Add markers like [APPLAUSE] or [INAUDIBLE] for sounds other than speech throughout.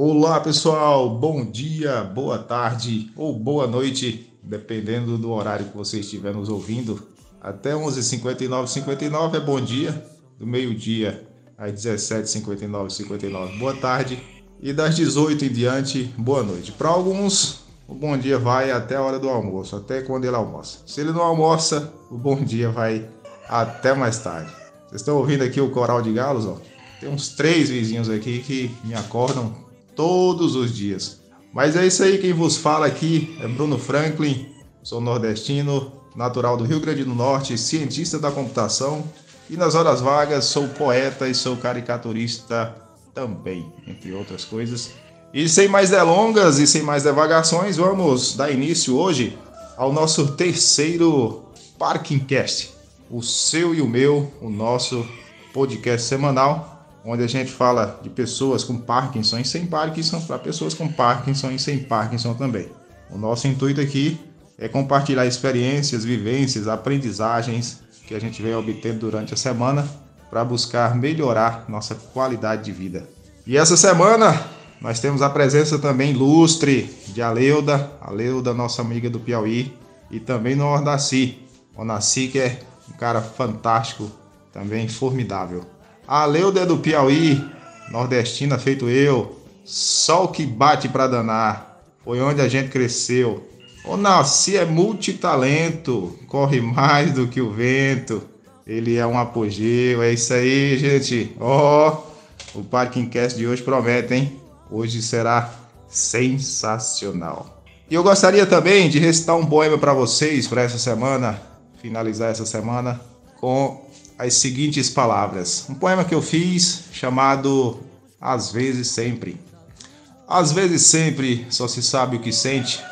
Olá pessoal, bom dia, boa tarde ou boa noite, dependendo do horário que você estiver nos ouvindo. Até 11h59, 59 é bom dia, do meio-dia às 17h59, 59 boa tarde e das 18 em diante, boa noite. Para alguns, o bom dia vai até a hora do almoço, até quando ele almoça. Se ele não almoça, o bom dia vai até mais tarde. Vocês estão ouvindo aqui o coral de galos? Ó? Tem uns três vizinhos aqui que me acordam todos os dias. Mas é isso aí, quem vos fala aqui é Bruno Franklin, sou nordestino, natural do Rio Grande do Norte, cientista da computação e nas horas vagas sou poeta e sou caricaturista também, entre outras coisas. E sem mais delongas e sem mais devagações, vamos dar início hoje ao nosso terceiro Parking Cast, o seu e o meu, o nosso podcast semanal onde a gente fala de pessoas com Parkinson e sem Parkinson para pessoas com Parkinson e sem Parkinson também. O nosso intuito aqui é compartilhar experiências, vivências, aprendizagens que a gente vem obtendo durante a semana para buscar melhorar nossa qualidade de vida. E essa semana nós temos a presença também ilustre de Aleuda, Aleuda, nossa amiga do Piauí, e também no Ordaci. O Naci, que é um cara fantástico, também formidável. A Leuda é do Piauí, nordestina feito eu. Sol que bate para danar. Foi onde a gente cresceu. O Nasci é multitalento, corre mais do que o vento. Ele é um apogeu. É isso aí, gente. Ó, oh, o Parking Cast de hoje promete, hein? Hoje será sensacional. E eu gostaria também de recitar um poema para vocês para essa semana, finalizar essa semana com as seguintes palavras. Um poema que eu fiz chamado Às vezes sempre. Às vezes sempre só se sabe o que sente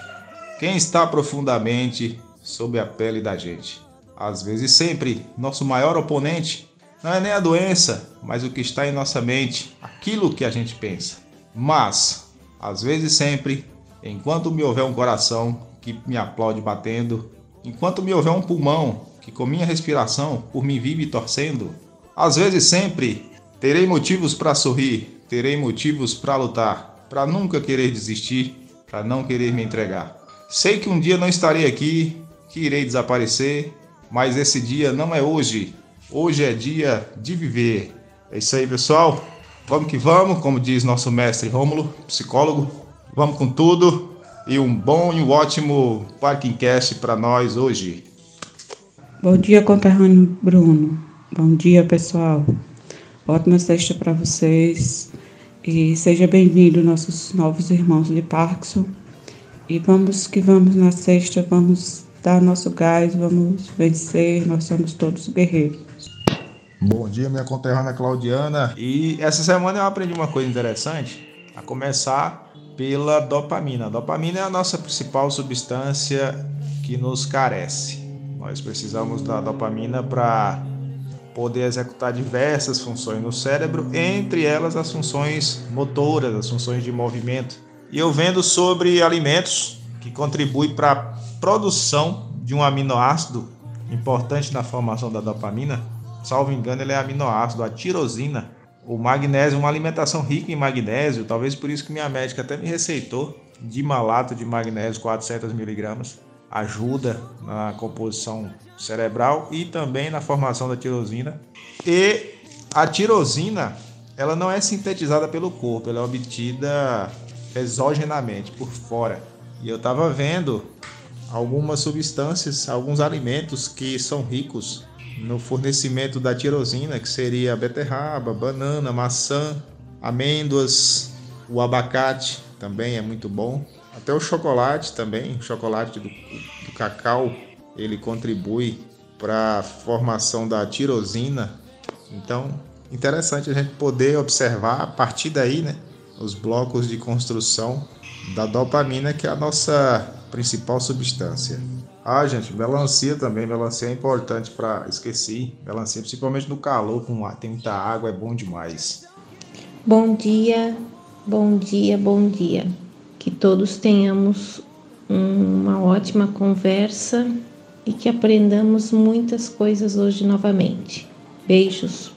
quem está profundamente sob a pele da gente. Às vezes sempre nosso maior oponente não é nem a doença, mas o que está em nossa mente, aquilo que a gente pensa. Mas, às vezes sempre, enquanto me houver um coração que me aplaude batendo, enquanto me houver um pulmão que com minha respiração por mim vive torcendo. Às vezes sempre terei motivos para sorrir, terei motivos para lutar, para nunca querer desistir, para não querer me entregar. Sei que um dia não estarei aqui, que irei desaparecer, mas esse dia não é hoje. Hoje é dia de viver. É isso aí, pessoal. Vamos que vamos, como diz nosso mestre Rômulo, psicólogo. Vamos com tudo e um bom e um ótimo Parking Cast para nós hoje. Bom dia, conterrâneo Bruno. Bom dia, pessoal. Ótima sexta para vocês. E seja bem-vindo, nossos novos irmãos de Parkinson. E vamos que vamos na sexta, vamos dar nosso gás, vamos vencer, nós somos todos guerreiros. Bom dia, minha conterrânea Claudiana. E essa semana eu aprendi uma coisa interessante, a começar pela dopamina. A dopamina é a nossa principal substância que nos carece. Nós precisamos da dopamina para poder executar diversas funções no cérebro, entre elas as funções motoras, as funções de movimento. E eu vendo sobre alimentos que contribuem para a produção de um aminoácido importante na formação da dopamina. Salvo engano, ele é aminoácido, a tirosina. O magnésio, uma alimentação rica em magnésio, talvez por isso que minha médica até me receitou de malato de magnésio 400 miligramas ajuda na composição cerebral e também na formação da tirosina. E a tirosina, ela não é sintetizada pelo corpo, ela é obtida exogenamente, por fora. E eu estava vendo algumas substâncias, alguns alimentos que são ricos no fornecimento da tirosina, que seria beterraba, banana, maçã, amêndoas, o abacate também é muito bom. Até o chocolate também, o chocolate do, do cacau, ele contribui para a formação da tirosina. Então, interessante a gente poder observar a partir daí, né, os blocos de construção da dopamina, que é a nossa principal substância. Ah, gente, melancia também, melancia é importante para esqueci, melancia principalmente no calor, com tem muita água, é bom demais. Bom dia, bom dia, bom dia que todos tenhamos uma ótima conversa e que aprendamos muitas coisas hoje novamente. Beijos.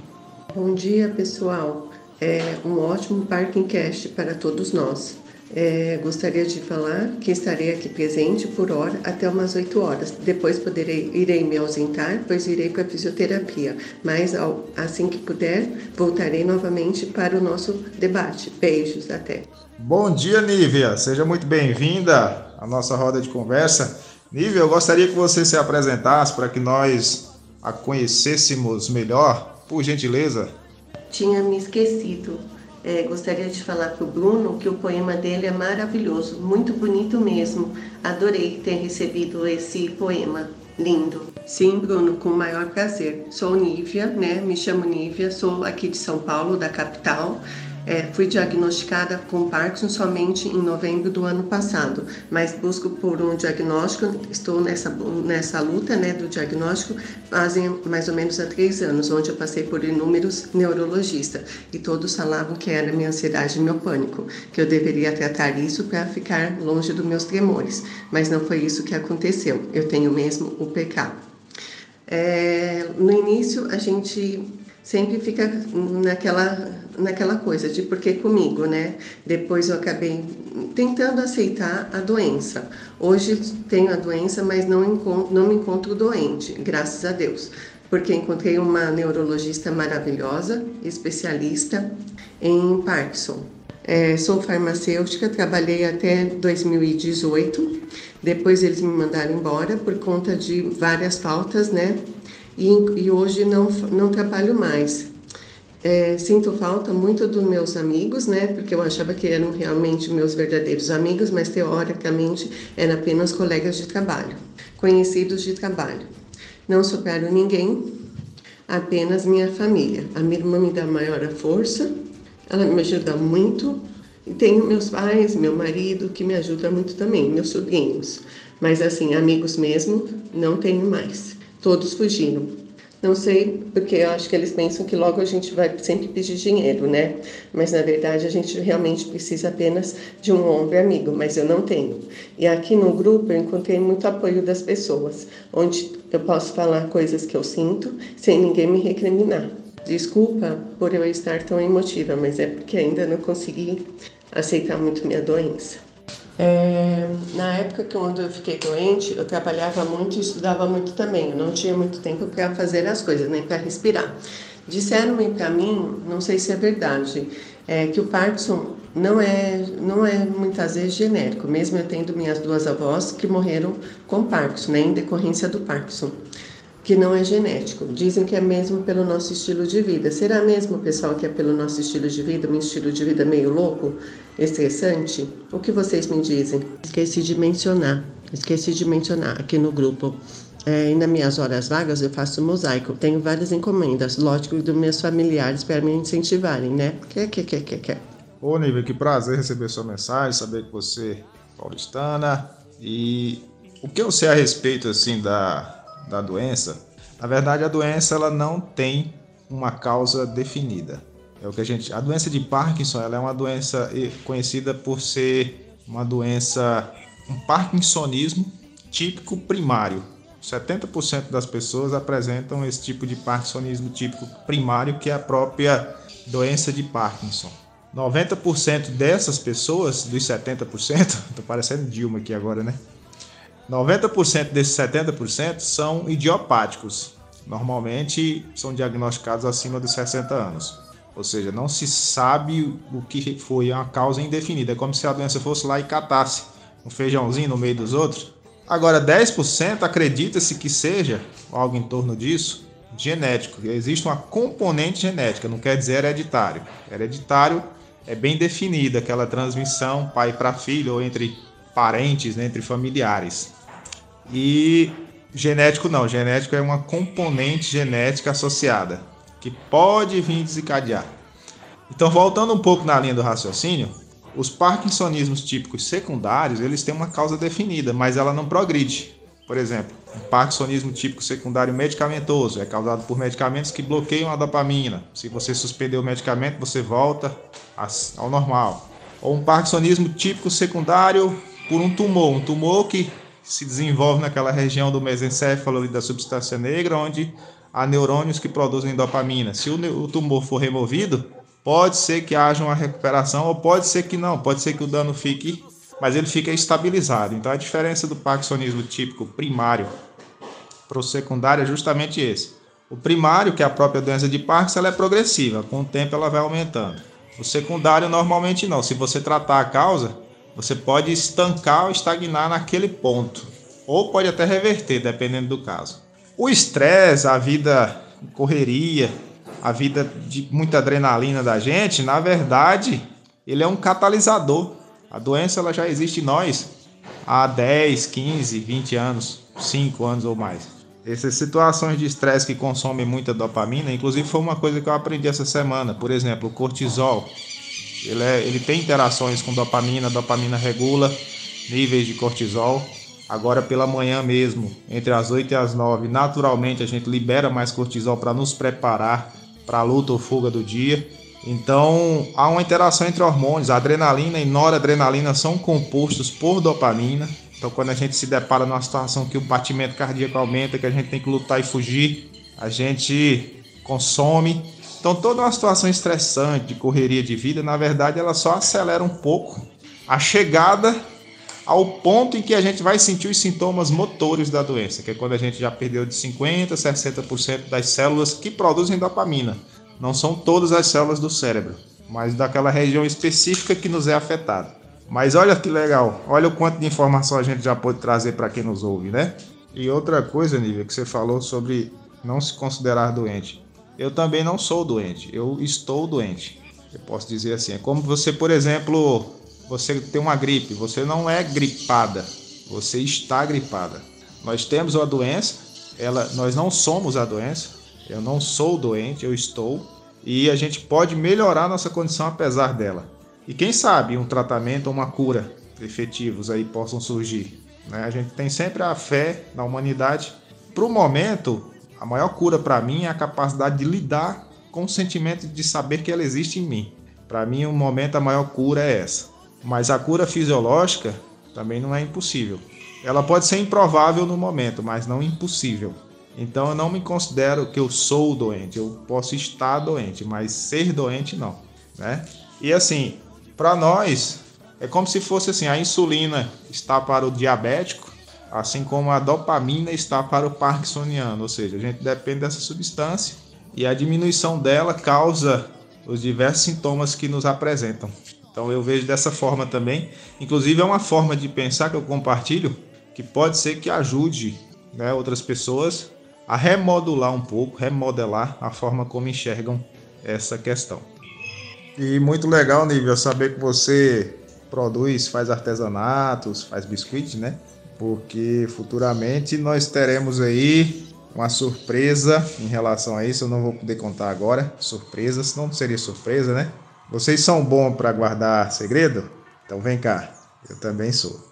Bom dia, pessoal. é um ótimo Parking Cast para todos nós. É, gostaria de falar que estarei aqui presente por hora até umas 8 horas. Depois poderei, irei me ausentar, pois irei para a fisioterapia. Mas ao, assim que puder, voltarei novamente para o nosso debate. Beijos, até. Bom dia, Nívia. Seja muito bem-vinda à nossa roda de conversa. Nívia, eu gostaria que você se apresentasse para que nós a conhecêssemos melhor, por gentileza. Tinha me esquecido. É, gostaria de falar para o Bruno que o poema dele é maravilhoso, muito bonito mesmo. Adorei ter recebido esse poema. Lindo. Sim, Bruno, com o maior prazer. Sou Nívia, né? Me chamo Nívia, sou aqui de São Paulo, da capital. É, fui diagnosticada com Parkinson somente em novembro do ano passado, mas busco por um diagnóstico, estou nessa, nessa luta né, do diagnóstico fazem mais ou menos há três anos, onde eu passei por inúmeros neurologistas e todos falavam que era minha ansiedade e meu pânico, que eu deveria tratar isso para ficar longe dos meus tremores, mas não foi isso que aconteceu, eu tenho mesmo o PK. É, no início a gente sempre fica naquela naquela coisa de por que comigo, né? Depois eu acabei tentando aceitar a doença. Hoje tenho a doença, mas não, encontro, não me encontro doente, graças a Deus, porque encontrei uma neurologista maravilhosa, especialista em Parkinson. É, sou farmacêutica, trabalhei até 2018. Depois eles me mandaram embora por conta de várias faltas, né? e, e hoje não, não trabalho mais. É, sinto falta muito dos meus amigos, né? Porque eu achava que eram realmente meus verdadeiros amigos, mas teoricamente eram apenas colegas de trabalho, conhecidos de trabalho. Não supero ninguém, apenas minha família. A minha irmã me dá maior força, ela me ajuda muito. E tenho meus pais, meu marido, que me ajuda muito também, meus sobrinhos. Mas assim, amigos mesmo, não tenho mais. Todos fugiram. Não sei, porque eu acho que eles pensam que logo a gente vai sempre pedir dinheiro, né? Mas na verdade a gente realmente precisa apenas de um ombro amigo, mas eu não tenho. E aqui no grupo eu encontrei muito apoio das pessoas, onde eu posso falar coisas que eu sinto sem ninguém me recriminar. Desculpa por eu estar tão emotiva, mas é porque ainda não consegui aceitar muito minha doença. É, na época que quando eu fiquei doente, eu trabalhava muito e estudava muito também. Eu não tinha muito tempo para fazer as coisas, nem para respirar. Disseram-me para mim, não sei se é verdade, é, que o Parkinson não é, não é muitas vezes genérico, mesmo eu tendo minhas duas avós que morreram com Parkinson, né, em decorrência do Parkinson que não é genético. Dizem que é mesmo pelo nosso estilo de vida. Será mesmo, pessoal, que é pelo nosso estilo de vida, um estilo de vida meio louco, estressante? O que vocês me dizem? Esqueci de mencionar, esqueci de mencionar aqui no grupo. É, nas minhas horas vagas eu faço mosaico. Tenho várias encomendas, lógico, dos meus familiares para me incentivarem, né? Que, que, que, que, que. Ô, Nível, que prazer receber sua mensagem, saber que você é paulistana. E o que eu sei a respeito, assim, da, da doença, na verdade a doença ela não tem uma causa definida. É o que a gente, a doença de Parkinson ela é uma doença conhecida por ser uma doença, um parkinsonismo típico primário. 70% das pessoas apresentam esse tipo de parkinsonismo típico primário, que é a própria doença de Parkinson. 90% dessas pessoas, dos 70%, [LAUGHS] tô parecendo Dilma aqui agora, né? 90% desses 70% são idiopáticos. Normalmente são diagnosticados acima dos 60 anos. Ou seja, não se sabe o que foi uma causa indefinida. É como se a doença fosse lá e catasse um feijãozinho no meio dos outros. Agora, 10% acredita-se que seja algo em torno disso genético. Existe uma componente genética, não quer dizer hereditário. Hereditário é bem definida aquela transmissão pai para filho ou entre parentes, né, entre familiares. E genético não, genético é uma componente genética associada que pode vir desencadear. Então, voltando um pouco na linha do raciocínio, os parkinsonismos típicos secundários, eles têm uma causa definida, mas ela não progride. Por exemplo, um parkinsonismo típico secundário medicamentoso é causado por medicamentos que bloqueiam a dopamina. Se você suspender o medicamento, você volta ao normal. Ou um parkinsonismo típico secundário por um tumor, um tumor que se desenvolve naquela região do mesencéfalo e da substância negra, onde há neurônios que produzem dopamina. Se o tumor for removido, Pode ser que haja uma recuperação ou pode ser que não, pode ser que o dano fique, mas ele fica estabilizado. Então a diferença do parkinsonismo típico primário para o secundário é justamente esse. O primário, que é a própria doença de Parkinson, é progressiva, com o tempo ela vai aumentando. O secundário normalmente não. Se você tratar a causa, você pode estancar ou estagnar naquele ponto, ou pode até reverter, dependendo do caso. O estresse, a vida correria, a vida de muita adrenalina da gente, na verdade, ele é um catalisador. A doença ela já existe em nós há 10, 15, 20 anos, 5 anos ou mais. Essas situações de estresse que consomem muita dopamina, inclusive foi uma coisa que eu aprendi essa semana. Por exemplo, o cortisol. Ele, é, ele tem interações com dopamina, dopamina regula níveis de cortisol. Agora pela manhã mesmo, entre as 8 e as 9, naturalmente a gente libera mais cortisol para nos preparar para a luta ou fuga do dia. Então, há uma interação entre hormônios. A adrenalina e noradrenalina são compostos por dopamina. Então, quando a gente se depara numa situação que o batimento cardíaco aumenta, que a gente tem que lutar e fugir, a gente consome. Então, toda uma situação estressante de correria de vida, na verdade, ela só acelera um pouco a chegada ao ponto em que a gente vai sentir os sintomas motores da doença, que é quando a gente já perdeu de 50% a 60% das células que produzem dopamina. Não são todas as células do cérebro, mas daquela região específica que nos é afetada. Mas olha que legal, olha o quanto de informação a gente já pode trazer para quem nos ouve, né? E outra coisa, Nívia, que você falou sobre não se considerar doente. Eu também não sou doente, eu estou doente. Eu posso dizer assim, é como você, por exemplo, você tem uma gripe, você não é gripada, você está gripada. Nós temos uma doença, ela, nós não somos a doença, eu não sou doente, eu estou, e a gente pode melhorar nossa condição apesar dela. E quem sabe um tratamento ou uma cura efetivos aí possam surgir. Né? A gente tem sempre a fé na humanidade. Para o momento, a maior cura para mim é a capacidade de lidar com o sentimento de saber que ela existe em mim. Para mim, o um momento, a maior cura é essa. Mas a cura fisiológica também não é impossível. Ela pode ser improvável no momento, mas não impossível. Então eu não me considero que eu sou doente. Eu posso estar doente, mas ser doente não, né? E assim, para nós é como se fosse assim, a insulina está para o diabético, assim como a dopamina está para o parkinsoniano, ou seja, a gente depende dessa substância e a diminuição dela causa os diversos sintomas que nos apresentam. Então eu vejo dessa forma também. Inclusive é uma forma de pensar que eu compartilho que pode ser que ajude né, outras pessoas a remodular um pouco, remodelar a forma como enxergam essa questão. E muito legal, Nível, saber que você produz, faz artesanatos, faz biscoitos, né? Porque futuramente nós teremos aí uma surpresa em relação a isso. Eu não vou poder contar agora, surpresa, senão não seria surpresa, né? Vocês são bons para guardar segredo? Então vem cá, eu também sou.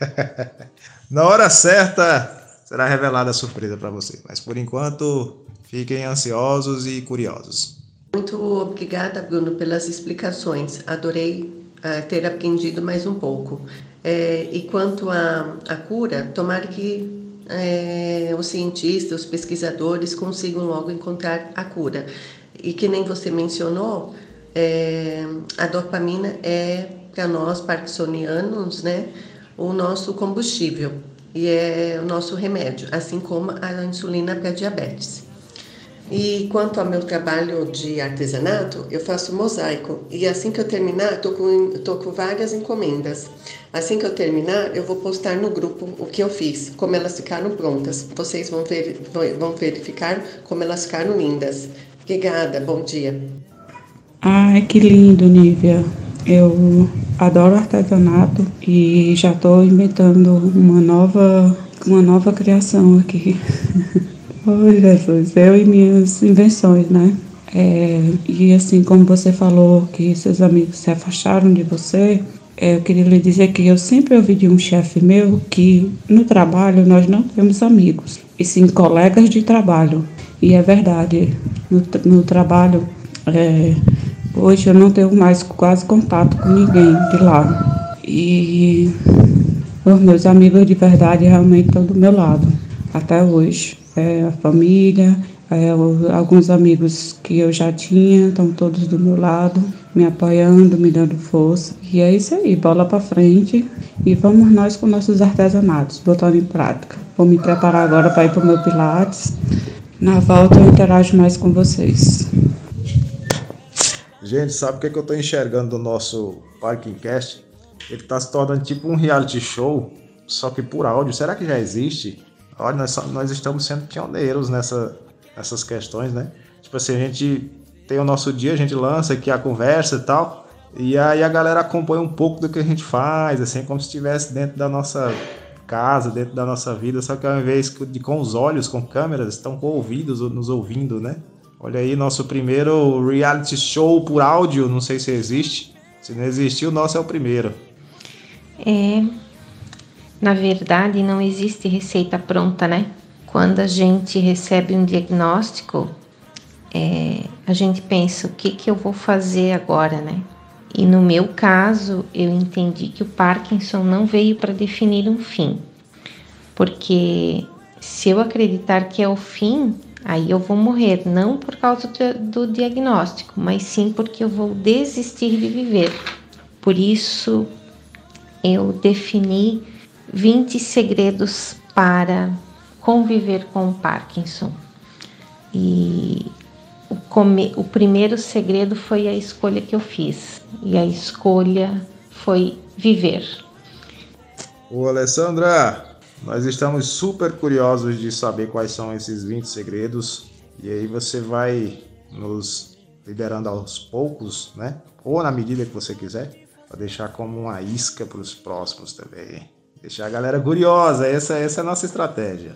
[LAUGHS] Na hora certa será revelada a surpresa para vocês, mas por enquanto fiquem ansiosos e curiosos. Muito obrigada, Bruno, pelas explicações. Adorei uh, ter aprendido mais um pouco. É, e quanto à, cura, tomara que é, os cientistas, os pesquisadores consigam logo encontrar a cura. E que nem você mencionou, é, a dopamina é para nós parkinsonianos, né, o nosso combustível e é o nosso remédio, assim como a insulina para diabetes. E quanto ao meu trabalho de artesanato, eu faço mosaico. E assim que eu terminar, estou com, tô com várias encomendas. Assim que eu terminar, eu vou postar no grupo o que eu fiz, como elas ficaram prontas. Vocês vão, ver, vão verificar como elas ficaram lindas. Obrigada, bom dia. Ai, que lindo, Nívia. Eu adoro artesanato e já estou inventando uma nova, uma nova criação aqui. [LAUGHS] oh, Jesus, eu e minhas invenções, né? É, e assim, como você falou que seus amigos se afastaram de você, é, eu queria lhe dizer que eu sempre ouvi de um chefe meu que no trabalho nós não temos amigos, e sim colegas de trabalho. E é verdade, no, no trabalho é, Hoje eu não tenho mais quase contato com ninguém de lá. E os meus amigos de verdade realmente estão do meu lado, até hoje. É a família, É, alguns amigos que eu já tinha estão todos do meu lado, me apoiando, me dando força. E é isso aí, bola para frente e vamos nós com nossos artesanatos, botando em prática. Vou me preparar agora para ir para o meu Pilates. Na volta eu interajo mais com vocês. Gente, sabe o que, é que eu estou enxergando do nosso Parking Cast? Ele está se tornando tipo um reality show, só que por áudio. Será que já existe? Olha, nós, nós estamos sendo pioneiros nessa essas questões, né? Tipo assim, a gente tem o nosso dia, a gente lança aqui a conversa e tal, e aí a galera acompanha um pouco do que a gente faz, assim, como se estivesse dentro da nossa casa, dentro da nossa vida, só que ao invés de com os olhos, com câmeras, estão com ouvidos nos ouvindo, né? Olha aí, nosso primeiro reality show por áudio, não sei se existe. Se não existiu, o nosso é o primeiro. É. Na verdade, não existe receita pronta, né? Quando a gente recebe um diagnóstico, é, a gente pensa o que, que eu vou fazer agora, né? E no meu caso, eu entendi que o Parkinson não veio para definir um fim, porque se eu acreditar que é o fim, aí eu vou morrer, não por causa do, do diagnóstico, mas sim porque eu vou desistir de viver. Por isso, eu defini 20 segredos para conviver com o Parkinson. E o, come, o primeiro segredo foi a escolha que eu fiz, e a escolha foi viver. Ô Alessandra, nós estamos super curiosos de saber quais são esses 20 segredos, e aí você vai nos liberando aos poucos, né? Ou na medida que você quiser, para deixar como uma isca para os próximos também. Deixar a galera curiosa, essa, essa é a nossa estratégia.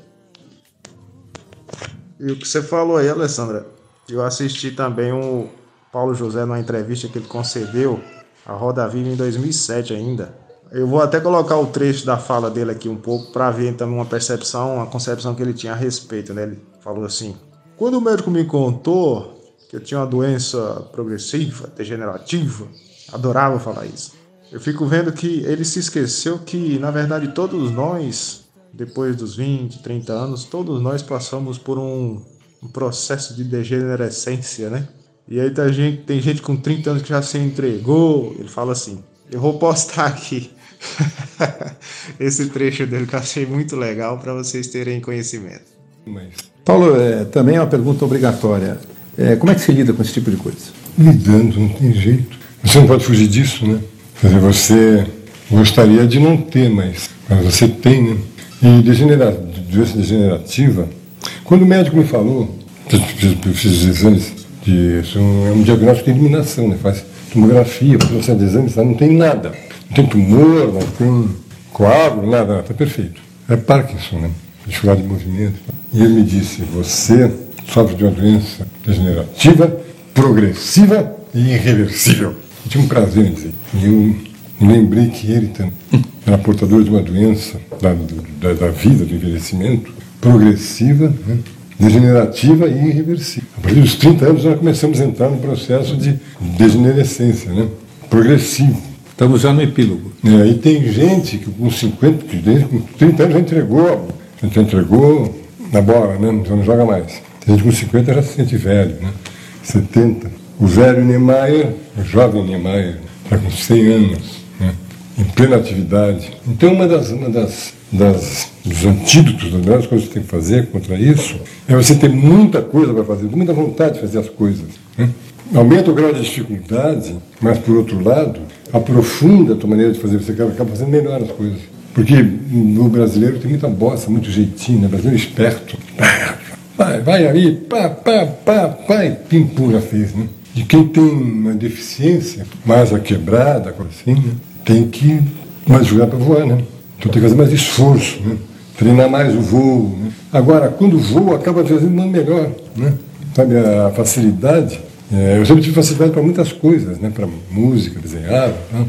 E o que você falou aí, Alessandra, eu assisti também o Paulo José numa entrevista que ele concedeu a Roda Viva em 2007 ainda. Eu vou até colocar o trecho da fala dele aqui um pouco para ver então uma percepção, uma concepção que ele tinha a respeito, né? Ele falou assim: "Quando o médico me contou que eu tinha uma doença progressiva, degenerativa, adorava falar isso. Eu fico vendo que ele se esqueceu que, na verdade, todos nós depois dos 20, 30 anos, todos nós passamos por um, um processo de degenerescência, né? E aí tem gente, tem gente com 30 anos que já se entregou. Ele fala assim: Eu vou postar aqui [LAUGHS] esse trecho dele que eu achei muito legal para vocês terem conhecimento. Paulo, é, também é uma pergunta obrigatória. É, como é que se lida com esse tipo de coisa? Lidando, não tem jeito. Você não pode fugir disso, né? Quer dizer, você gostaria de não ter, mas, mas você tem, né? E degenera, doença degenerativa, quando o médico me falou, eu fiz, os exames, de, isso é um diagnóstico de eliminação, né? faz tomografia, série de exames, não tem nada. Não tem tumor, não tem coágulo, nada, está perfeito. É Parkinson, né? dificuldade de movimento. E ele me disse, você sofre de uma doença degenerativa, progressiva e irreversível. Eu tinha um prazer em dizer. E eu lembrei que ele também era portador de uma doença da, da, da vida, do envelhecimento, progressiva, né? degenerativa e irreversível. A partir dos 30 anos nós começamos a entrar no processo de degenerescência, né? progressivo. Estamos já no epílogo. É, e tem gente que com 50, com 30 anos já entregou, já entregou na bola, né? já não joga mais. Tem gente com 50 já se sente velho, né? 70. O velho Niemeyer, o jovem Niemeyer, está com 100 anos em plena atividade. Então, uma das, uma das, das dos antídotos, das melhores coisas que você tem que fazer contra isso, é você ter muita coisa para fazer, muita vontade de fazer as coisas. Né? Aumenta o grau de dificuldade, mas, por outro lado, aprofunda a tua maneira de fazer, você acaba fazendo melhor as coisas. Porque no brasileiro tem muita bosta, muito jeitinho, né? Brasileiro esperto. Vai, vai aí, pá, pá, pá, pá, e pim, fez, né? De quem tem uma deficiência mais a quebrada, assim, né? tem que mais jogar para voar, né? Então tem que fazer mais esforço, né? treinar mais o voo. Né? Agora, quando voa, acaba fazendo melhor, né? Sabe, a facilidade. É, eu sempre tive facilidade para muitas coisas, né? Para música, desenhar, tá?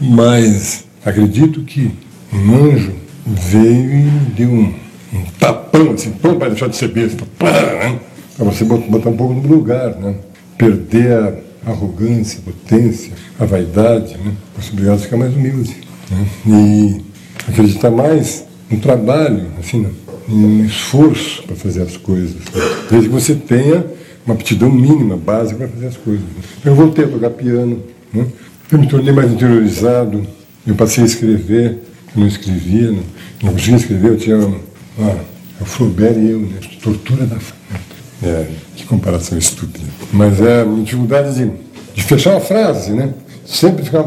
mas acredito que um anjo veio e deu um, um tapão, assim, para deixar de ser besta, né? para você botar um pouco no lugar, né? Perder a arrogância, potência, a vaidade, né? possibilidade de ficar mais humilde. Né? E acreditar mais no trabalho, assim, em esforço para fazer as coisas. Desde que você tenha uma aptidão mínima, básica para fazer as coisas. Eu voltei a tocar piano, né? eu me tornei mais interiorizado, eu passei a escrever, eu não escrevia, não, não conseguia escrever, eu tinha ah, o Flaubert e eu, né? tortura da é, que comparação estúpida. Mas é dificuldade de, de fechar uma frase, né? Sempre ficar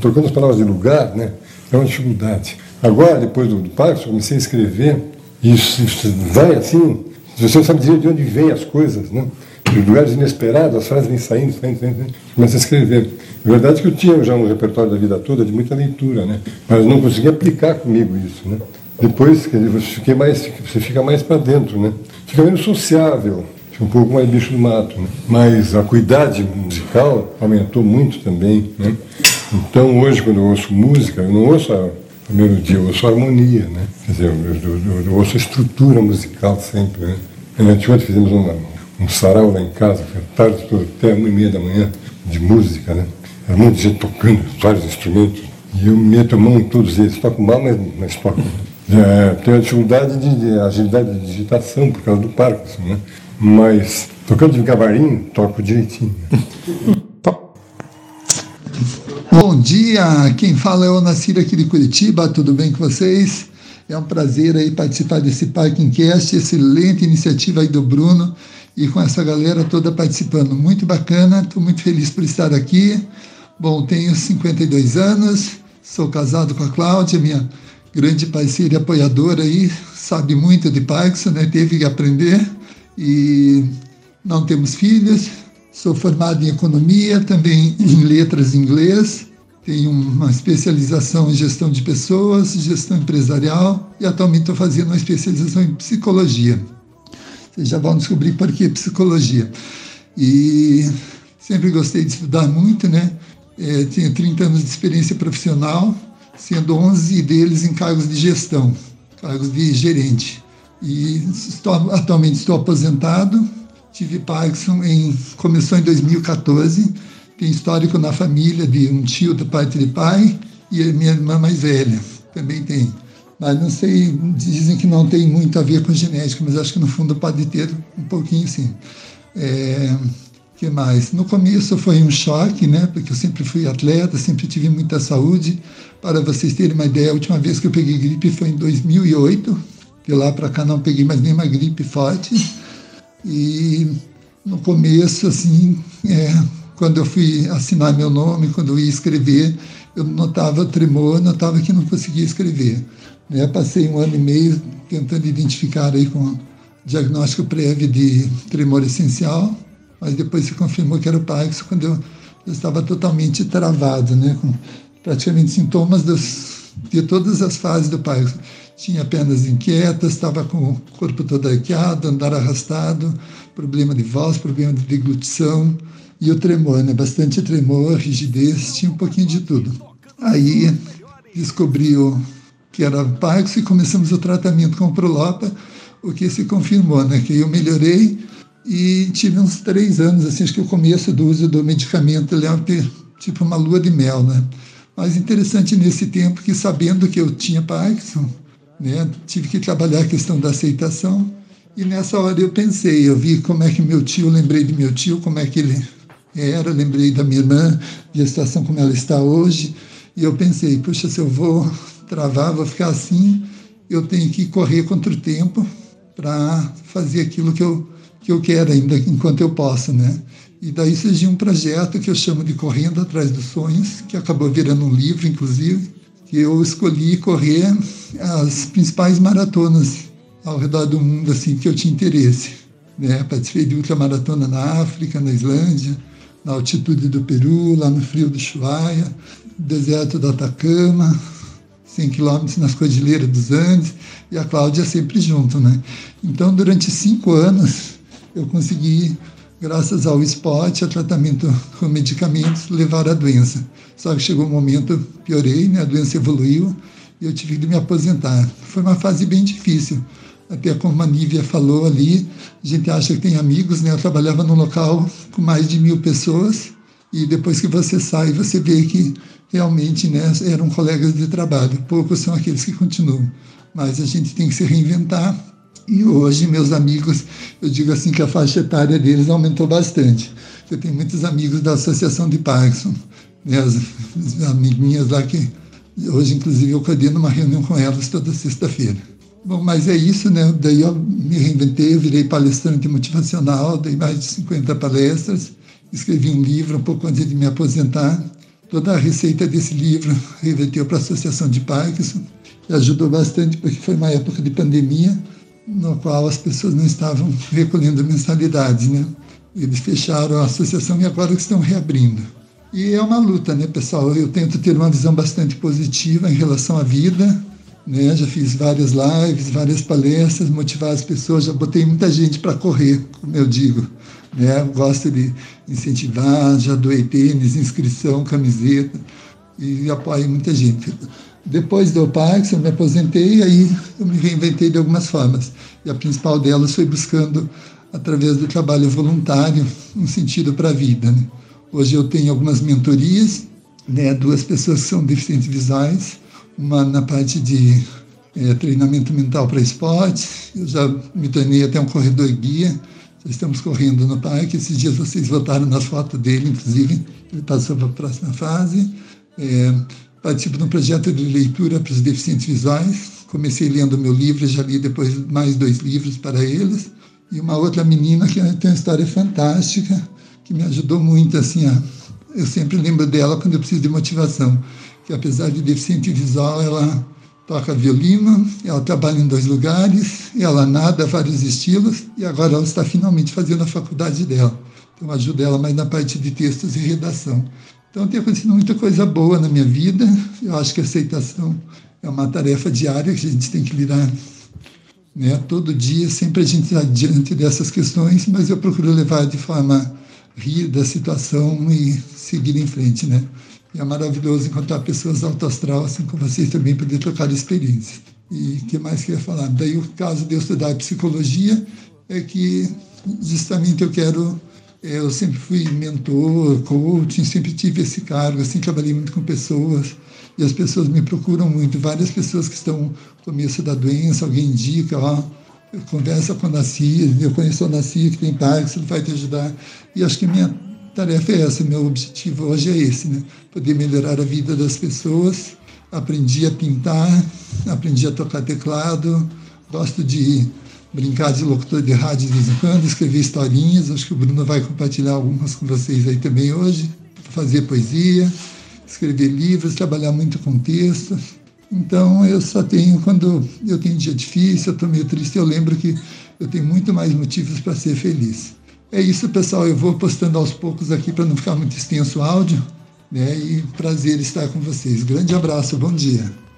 trocando as palavras de lugar, né? É uma dificuldade. Agora, depois do, do Parkinson, comecei a escrever, e isso, isso vai assim, você sabe dizer de onde vêm as coisas, né? De lugares inesperados, as frases vêm saindo, saindo, saindo, saindo. Começa a escrever. É verdade que eu tinha já um repertório da vida toda de muita leitura, né? Mas não conseguia aplicar comigo isso, né? Depois, quer dizer, você, mais, você fica mais para dentro, né? Fica menos sociável, fica um pouco mais bicho do mato, né? Mas a cuidade musical aumentou muito também, né? Então, hoje, quando eu ouço música, eu não ouço a, a melodia, eu ouço a harmonia, né? Quer dizer, eu, eu, eu, ouço a estrutura musical sempre, né? Fizemos uma, um sarau lá em casa, foi tarde toda, até uma e meia da manhã, de música, né? Era muita gente tocando vários instrumentos. E eu meto a mão em todos eles. Toco mal, mas, mas toco. É, tenho a dificuldade de, de, agilidade de digitação por causa do Parkinson, né? Mas tocando devagarinho, toco direitinho. [LAUGHS] Bom dia, quem fala é o Nacir aqui de Curitiba, tudo bem com vocês? É um prazer aí participar desse Parking Cast, excelente iniciativa aí do Bruno e com essa galera toda participando. Muito bacana, estou muito feliz por estar aqui. Bom, tenho 52 anos, sou casado com a Cláudia, minha grande parceira e apoiadora aí, sabe muito de Parkinson, né? teve que aprender e não temos filhos. Sou formado em economia, também em letras em inglês. Tenho uma especialização em gestão de pessoas, gestão empresarial e atualmente estou fazendo uma especialização em psicologia. Vocês já vão descobrir por que psicologia. E sempre gostei de estudar muito, né? É, tenho 30 anos de experiência profissional, sendo 11 deles em cargos de gestão, cargos de gerente. E estou, atualmente estou aposentado, tive Parkinson em começou em 2014, tem histórico na família de um tio da parte de pai e minha irmã mais velha também tem. Mas não sei, dizem que não tem muito a ver com genética, mas acho que no fundo pode ter um pouquinho sim. É, que mais? No começo foi um choque, né? Porque eu sempre fui atleta, sempre tive muita saúde. Para vocês terem uma ideia, a última vez que eu peguei gripe foi em 2008. De lá para cá não peguei mais nenhuma gripe forte. E no começo, assim, é, quando eu fui assinar meu nome, quando eu ia escrever, eu notava tremor, notava que não conseguia escrever. Né? Passei um ano e meio tentando identificar aí com diagnóstico prévio de tremor essencial mas depois se confirmou que era o Parkinson quando eu, eu estava totalmente travado, né, com praticamente sintomas dos, de todas as fases do Parkinson. Tinha pernas inquietas, estava com o corpo todo arqueado, andar arrastado, problema de voz, problema de deglutição e o tremor, né, bastante tremor, rigidez, tinha um pouquinho de tudo. Aí descobriu que era Parkinson e começamos o tratamento com Prolopa, o que se confirmou, né, que eu melhorei e tive uns três anos, assim, acho que o começo do uso do medicamento leva tipo uma lua de mel, né? Mas interessante nesse tempo que sabendo que eu tinha Parkinson, né, tive que trabalhar a questão da aceitação. E nessa hora eu pensei, eu vi como é que meu tio, lembrei de meu tio, como é que ele era, lembrei da minha irmã, de a situação como ela está hoje, e eu pensei, puxa, se eu vou travar, vou ficar assim, eu tenho que correr contra o tempo para fazer aquilo que eu que eu quero ainda enquanto eu posso, né? E daí surgiu um projeto que eu chamo de Correndo Atrás dos Sonhos, que acabou virando um livro, inclusive, que eu escolhi correr as principais maratonas ao redor do mundo, assim, que eu tinha interesse. Né? Participei de ultramaratona na África, na Islândia, na altitude do Peru, lá no frio do Chuaia, deserto do Atacama, 100 quilômetros nas cordilheiras dos Andes, e a Cláudia sempre junto, né? Então, durante cinco anos, eu consegui, graças ao esporte, a tratamento com medicamentos, levar a doença. Só que chegou um momento, piorei, né? a doença evoluiu e eu tive que me aposentar. Foi uma fase bem difícil. Até como a Nívia falou ali, a gente acha que tem amigos, né? Eu trabalhava num local com mais de mil pessoas e depois que você sai, você vê que realmente né, eram colegas de trabalho. Poucos são aqueles que continuam. Mas a gente tem que se reinventar E hoje meus amigos, eu digo assim que a faixa etária deles aumentou bastante. Eu tenho muitos amigos da Associação de Parkinson, né, as, as amiguinhas lá que hoje inclusive eu coordeno uma reunião com elas toda sexta-feira. Bom, mas é isso, né? Daí eu me reinventei, eu virei palestrante motivacional, dei mais de 50 palestras, escrevi um livro um pouco antes de me aposentar. Toda a receita desse livro reverteu para a Associação de Parkinson e ajudou bastante porque foi uma época de pandemia no qual as pessoas não estavam recolhendo mensalidades, né? Eles fecharam a associação e agora estão reabrindo. E é uma luta, né, pessoal? Eu tento ter uma visão bastante positiva em relação à vida, né? Já fiz várias lives, várias palestras, motivar as pessoas, já botei muita gente para correr, como eu digo. Né? gosto de incentivar, já doei tênis, inscrição, camiseta e apoio muita gente. Depois do Parkinson, eu me aposentei e aí eu me reinventei de algumas formas. E a principal delas foi buscando, através do trabalho voluntário, um sentido para a vida. Né? Hoje eu tenho algumas mentorias, né? duas pessoas que são deficientes visuais, uma na parte de é, treinamento mental para esporte. Eu já me tornei até um corredor guia. Já estamos correndo no parque. Esses dias vocês votaram nas fotos dele, inclusive. Ele passou para a próxima fase. É, participo de um projeto de leitura para os deficientes visuais. Comecei lendo meu livro, já li depois mais dois livros para eles. E uma outra menina que tem uma história fantástica, que me ajudou muito. assim a, Eu sempre lembro dela quando eu preciso de motivação que apesar de deficiente visual, ela toca violino, ela trabalha em dois lugares, ela nada vários estilos e agora ela está finalmente fazendo a faculdade dela. Então ajudo ela mais na parte de textos e redação. Então tem acontecido muita coisa boa na minha vida. Eu acho que a aceitação é uma tarefa diária que a gente tem que lidar né? todo dia, sempre a gente está diante dessas questões, mas eu procuro levar de forma rir da situação e seguir em frente, né? E é maravilhoso encontrar pessoas alto astral, assim como vocês também, poder trocar experiências. E o que mais queria falar? Daí o caso de eu estudar psicologia é que justamente eu quero eu sempre fui mentor, coaching, sempre tive esse cargo, assim, trabalhei muito com pessoas e as pessoas me procuram muito. Várias pessoas que estão no começo da doença, alguém indica, ó, conversa com a Nascia, eu conheço a Nascia que tem Parkinson, vai te ajudar. E acho que minha tarefa é essa, meu objetivo hoje é esse, né? Poder melhorar a vida das pessoas. Aprendi a pintar, aprendi a tocar teclado, gosto de brincar de locutor de rádio de vez em quando, escrever historinhas, acho que o Bruno vai compartilhar algumas com vocês aí também hoje, fazer poesia, escrever livros, trabalhar muito com texto. Então eu só tenho, quando eu tenho dia difícil, eu estou meio triste, eu lembro que eu tenho muito mais motivos para ser feliz. É isso, pessoal. Eu vou postando aos poucos aqui para não ficar muito extenso o áudio. Né? E prazer estar com vocês. Grande abraço, bom dia.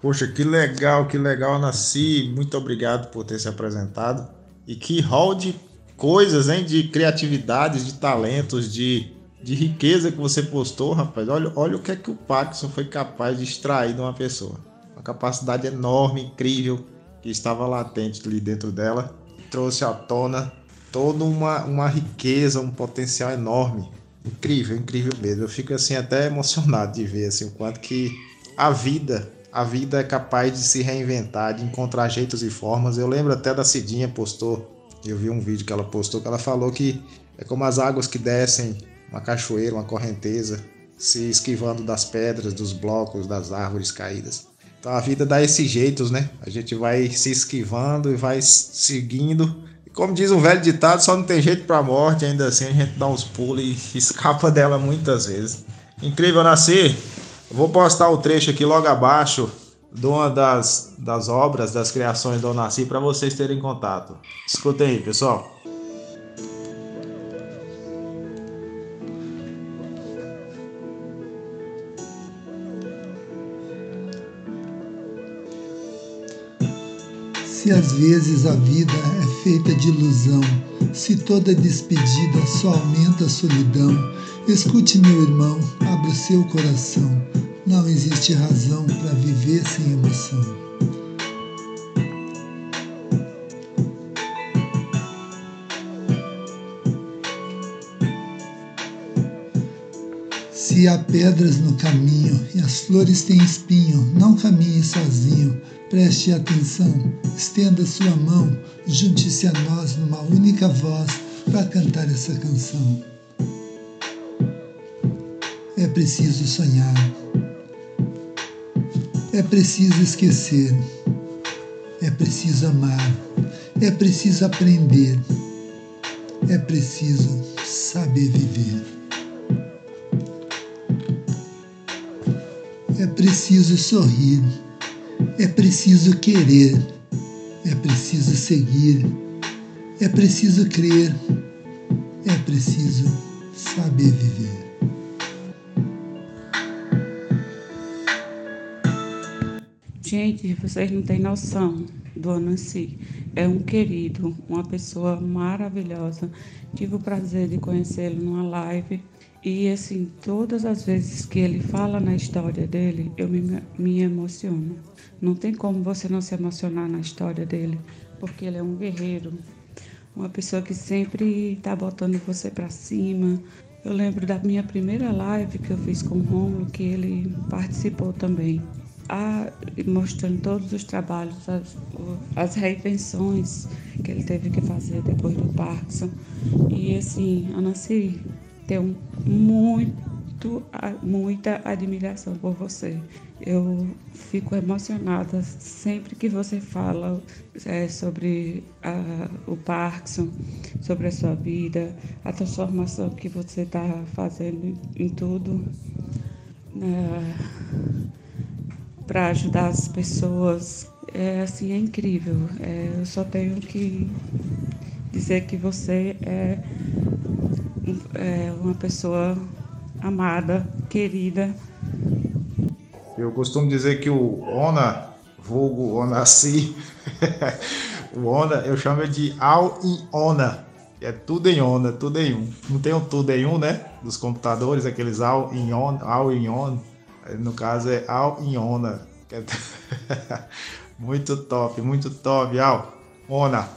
Poxa, que legal, que legal, Nasci. Muito obrigado por ter se apresentado. E que hall de coisas, hein? De criatividades, de talentos, de, de riqueza que você postou, rapaz. Olha, olha o que é que o Paxson foi capaz de extrair de uma pessoa. Uma capacidade enorme, incrível, que estava latente ali dentro dela. Trouxe à tona toda uma, uma riqueza, um potencial enorme. Incrível, incrível mesmo. Eu fico assim até emocionado de ver assim o quanto que a vida, a vida é capaz de se reinventar, de encontrar jeitos e formas. Eu lembro até da Cidinha postou, eu vi um vídeo que ela postou que ela falou que é como as águas que descem uma cachoeira, uma correnteza, se esquivando das pedras, dos blocos, das árvores caídas. Então a vida dá esses jeitos, né? A gente vai se esquivando e vai seguindo como diz um velho ditado, só não tem jeito pra morte, ainda assim a gente dá uns pulos e escapa dela muitas vezes. Incrível nascer. Vou postar o trecho aqui logo abaixo de uma das, das obras, das criações do Nasci para vocês terem contato. Escutem aí, pessoal. Se às vezes a vida é feita de ilusão, se toda despedida só aumenta a solidão, escute, meu irmão, abra seu coração. Não existe razão para viver sem emoção. Se há pedras no caminho e as flores têm espinho, não caminhe sozinho. Preste atenção, estenda sua mão, junte-se a nós numa única voz para cantar essa canção. Preciso sonhar, é preciso esquecer, é preciso amar, é preciso aprender, é preciso saber viver. É preciso sorrir, é preciso querer, é preciso seguir, é preciso crer, é preciso saber viver. Gente, vocês não têm noção do Anansi. É um querido, uma pessoa maravilhosa. Tive o prazer de conhecê-lo numa live. E, assim, todas as vezes que ele fala na história dele, eu me, me emociono. Não tem como você não se emocionar na história dele, porque ele é um guerreiro, uma pessoa que sempre está botando você para cima. Eu lembro da minha primeira live que eu fiz com o Romulo, que ele participou também a, mostrando todos os trabalhos, as, as reinvenções que ele teve que fazer depois do Parkinson. E assim, a Nancy tem muito, muita admiração por você. Eu fico emocionada sempre que você fala é, sobre a, o Parkinson, sobre a sua vida, a transformação que você está fazendo em tudo. É, para ajudar as pessoas. É assim, é incrível. É, eu só tenho que dizer que você é, é uma pessoa amada, querida. Eu costumo dizer que o Ona, vulgo Onassi, [LAUGHS] o Ona, eu chamo de All in Ona. É tudo em Ona, tudo em um. Não tem um tudo em um, né? Dos computadores, aqueles All in On, All in On. No caso é Al Iona. [LAUGHS] muito top, muito top, Al. Ona.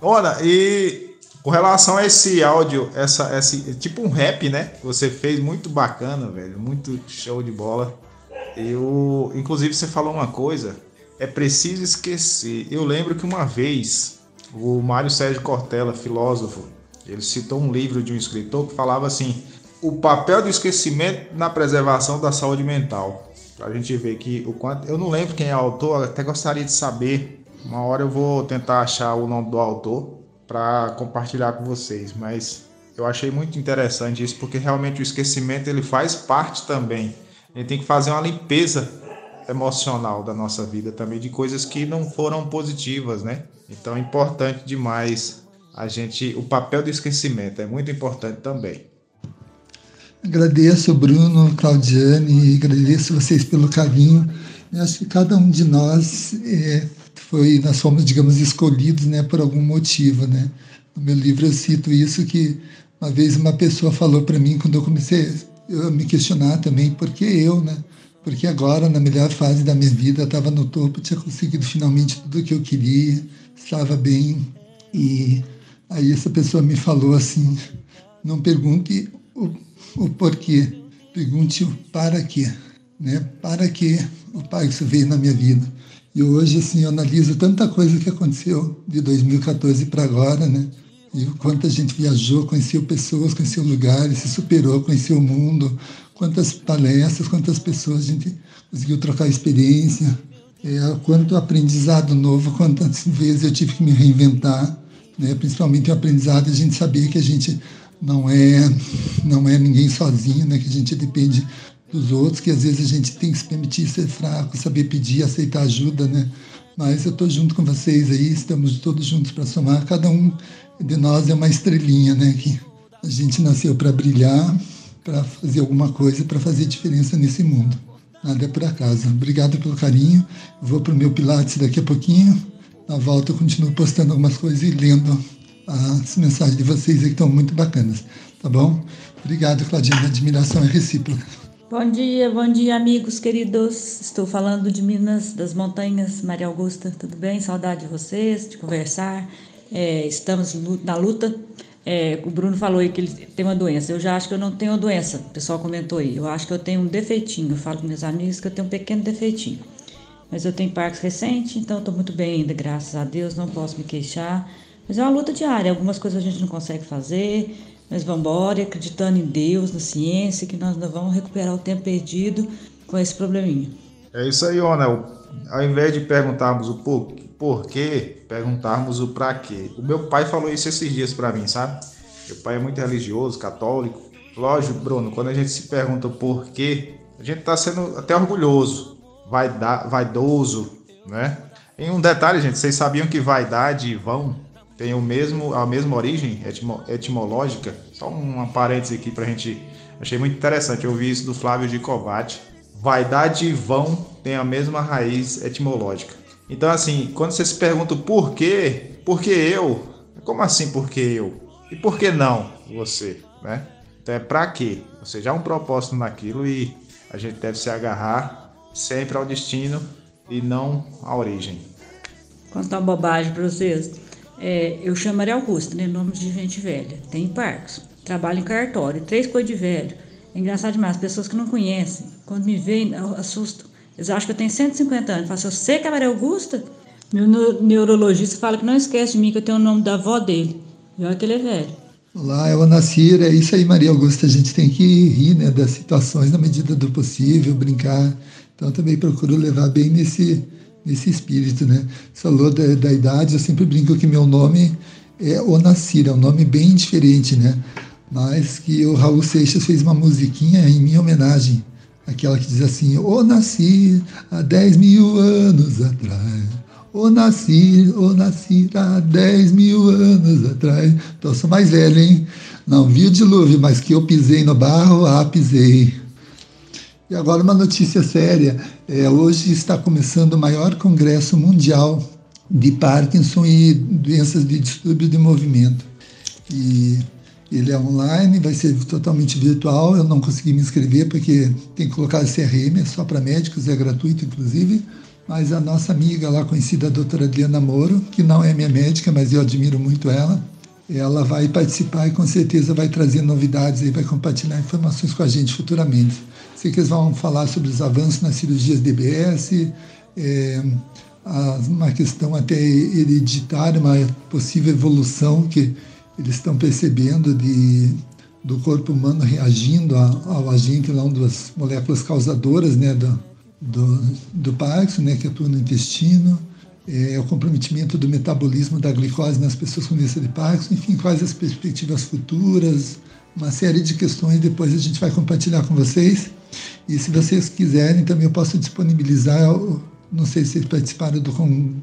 Ona, e com relação a esse áudio, essa, esse tipo um rap, né? Você fez muito bacana, velho. Muito show de bola. Eu, inclusive, você falou uma coisa. É preciso esquecer. Eu lembro que uma vez o Mário Sérgio Cortella, filósofo, ele citou um livro de um escritor que falava assim: o papel do esquecimento na preservação da saúde mental. A gente ver que o quanto. Eu não lembro quem é o autor, até gostaria de saber. Uma hora eu vou tentar achar o nome do autor para compartilhar com vocês, mas eu achei muito interessante isso porque realmente o esquecimento ele faz parte também. A gente tem que fazer uma limpeza emocional da nossa vida também de coisas que não foram positivas, né? Então é importante demais a gente o papel do esquecimento é muito importante também. Agradeço, Bruno, Claudiane, agradeço vocês pelo carinho. Eu acho que cada um de nós é, foi, nós fomos, digamos, escolhidos, né, por algum motivo, né. No meu livro eu cito isso que uma vez uma pessoa falou para mim quando eu comecei a me questionar também, por que eu, né? Porque agora, na melhor fase da minha vida, estava no topo, tinha conseguido finalmente tudo o que eu queria, estava bem. E aí essa pessoa me falou assim: não pergunte o o porquê, pergunte o para quê, né? Para que o isso veio na minha vida. E hoje, assim, eu analiso tanta coisa que aconteceu de 2014 para agora, né? E o quanto a gente viajou, conheceu pessoas, conheceu lugares, se superou, conheceu o mundo, quantas palestras, quantas pessoas a gente conseguiu trocar experiência, é, quanto aprendizado novo, quantas vezes eu tive que me reinventar, né? principalmente o aprendizado, a gente sabia que a gente não é não é ninguém sozinho, né? Que a gente depende dos outros, que às vezes a gente tem que se permitir ser fraco, saber pedir, aceitar ajuda, né? Mas eu estou junto com vocês aí, estamos todos juntos para somar. Cada um de nós é uma estrelinha, né? Que a gente nasceu para brilhar, para fazer alguma coisa, para fazer diferença nesse mundo. Nada é por acaso. Obrigado pelo carinho. vou para o meu Pilates daqui a pouquinho. Na volta eu continuo postando algumas coisas e lendo as mensagens de vocês aí que estão muito bacanas, tá bom? Obrigado, Claudinha. A admiração é recíproca. Bom dia, bom dia, amigos queridos. Estou falando de Minas, das Montanhas, Maria Augusta. Tudo bem? Saudade de vocês, de conversar. É, estamos na luta. É, o Bruno falou aí que ele tem uma doença. Eu já acho que eu não tenho doença. O pessoal comentou aí. Eu acho que eu tenho um defeitinho. Eu falo com meus amigos que eu tenho um pequeno defeitinho. Mas eu tenho parques recente, então estou muito bem ainda, graças a Deus. Não posso me queixar. Mas é uma luta diária. Algumas coisas a gente não consegue fazer. Mas vamos embora, acreditando em Deus, na ciência, que nós vamos recuperar o tempo perdido com esse probleminha. É isso aí, Ona. Ao invés de perguntarmos o porquê, porquê perguntarmos o para quê. O meu pai falou isso esses dias para mim, sabe? Meu pai é muito religioso, católico. Lógico, Bruno, quando a gente se pergunta o porquê, a gente está sendo até orgulhoso, vaidoso, né? Em um detalhe, gente, vocês sabiam que vaidade e vão tem o mesmo, a mesma origem etimo, etimológica? Só uma parêntese aqui para a gente. Achei muito interessante. Eu vi isso do Flávio de Covatti. Vaidade e vão tem a mesma raiz etimológica. Então, assim, quando você se pergunta por quê, por que eu? Como assim por que eu? E por que não você, né? Então é para quê? Ou seja, há um propósito naquilo e a gente deve se agarrar sempre ao destino e não à origem. Contar uma bobagem para vocês. É, eu chamo Maria Augusta, né? Nome de gente velha. Tem parques. Trabalho em cartório. Três coisas de velho. É engraçado demais. As pessoas que não conhecem, quando me veem, assustam. Eles acham que eu tenho 150 anos. Eu falo, você que é Maria Augusta? Meu neurologista fala que não esquece de mim, que eu tenho o nome da avó dele. E olha que ele é velho. Olá, eu Nacir, é isso aí, Maria Augusta. A gente tem que rir né, das situações na medida do possível, brincar. Então, também procuro levar bem nesse, nesse espírito, né? Você falou da, da idade, eu sempre brinco que meu nome é Onacir, é um nome bem diferente, né? Mas que o Raul Seixas fez uma musiquinha em minha homenagem, aquela que diz assim, Onacir, há 10 mil anos atrás. O nasci, o nasci há 10 mil anos atrás. Então eu sou mais velho, hein? Não vi o dilúvio, mas que eu pisei no barro, ah, pisei. E agora uma notícia séria. É, hoje está começando o maior congresso mundial de Parkinson e doenças de distúrbio de movimento. E ele é online, vai ser totalmente virtual. Eu não consegui me inscrever porque tem que colocar CRM, é só para médicos, é gratuito inclusive. Mas a nossa amiga lá conhecida, a doutora Adriana Moro, que não é minha médica, mas eu admiro muito ela, ela vai participar e com certeza vai trazer novidades e vai compartilhar informações com a gente futuramente. Sei que eles vão falar sobre os avanços nas cirurgias DBS, é, uma questão até hereditária, uma possível evolução que eles estão percebendo de, do corpo humano reagindo ao agente lá, uma das moléculas causadoras né, do, do, do Parkinson, né, que atua no intestino, é, o comprometimento do metabolismo da glicose nas pessoas com doença de Parkinson, enfim, quais as perspectivas futuras, uma série de questões, depois a gente vai compartilhar com vocês. E se vocês quiserem, também eu posso disponibilizar, não sei se vocês participaram do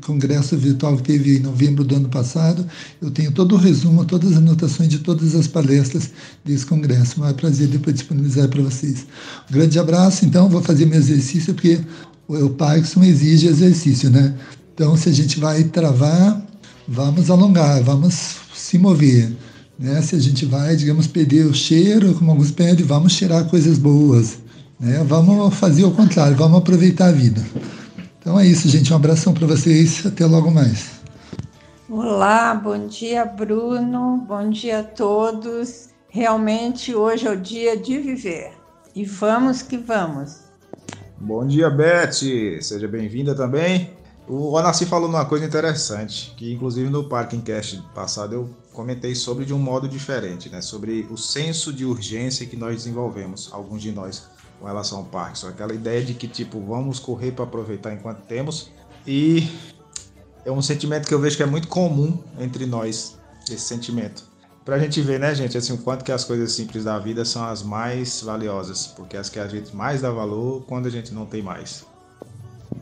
congresso virtual que teve em novembro do ano passado, eu tenho todo o resumo, todas as anotações de todas as palestras desse congresso. É um prazer depois disponibilizar para vocês. Um grande abraço, então, vou fazer meu exercício, porque o Parkinson exige exercício, né? Então, se a gente vai travar, vamos alongar, vamos se mover. Né? Se a gente vai, digamos, perder o cheiro, como alguns pedem, vamos cheirar coisas boas. Né? Vamos fazer o contrário, vamos aproveitar a vida. Então é isso, gente. Um abração para vocês. Até logo mais. Olá, bom dia, Bruno. Bom dia a todos. Realmente hoje é o dia de viver. E vamos que vamos. Bom dia, Beth. Seja bem-vinda também. O Onassi falou uma coisa interessante, que inclusive no Parking Cast passado eu comentei sobre de um modo diferente, né? Sobre o senso de urgência que nós desenvolvemos, alguns de nós, com relação ao Parkinson. Aquela ideia de que, tipo, vamos correr para aproveitar enquanto temos. E é um sentimento que eu vejo que é muito comum entre nós, esse sentimento. Pra gente ver, né, gente, assim, o quanto que as coisas simples da vida são as mais valiosas, porque as que a gente mais dá valor quando a gente não tem mais.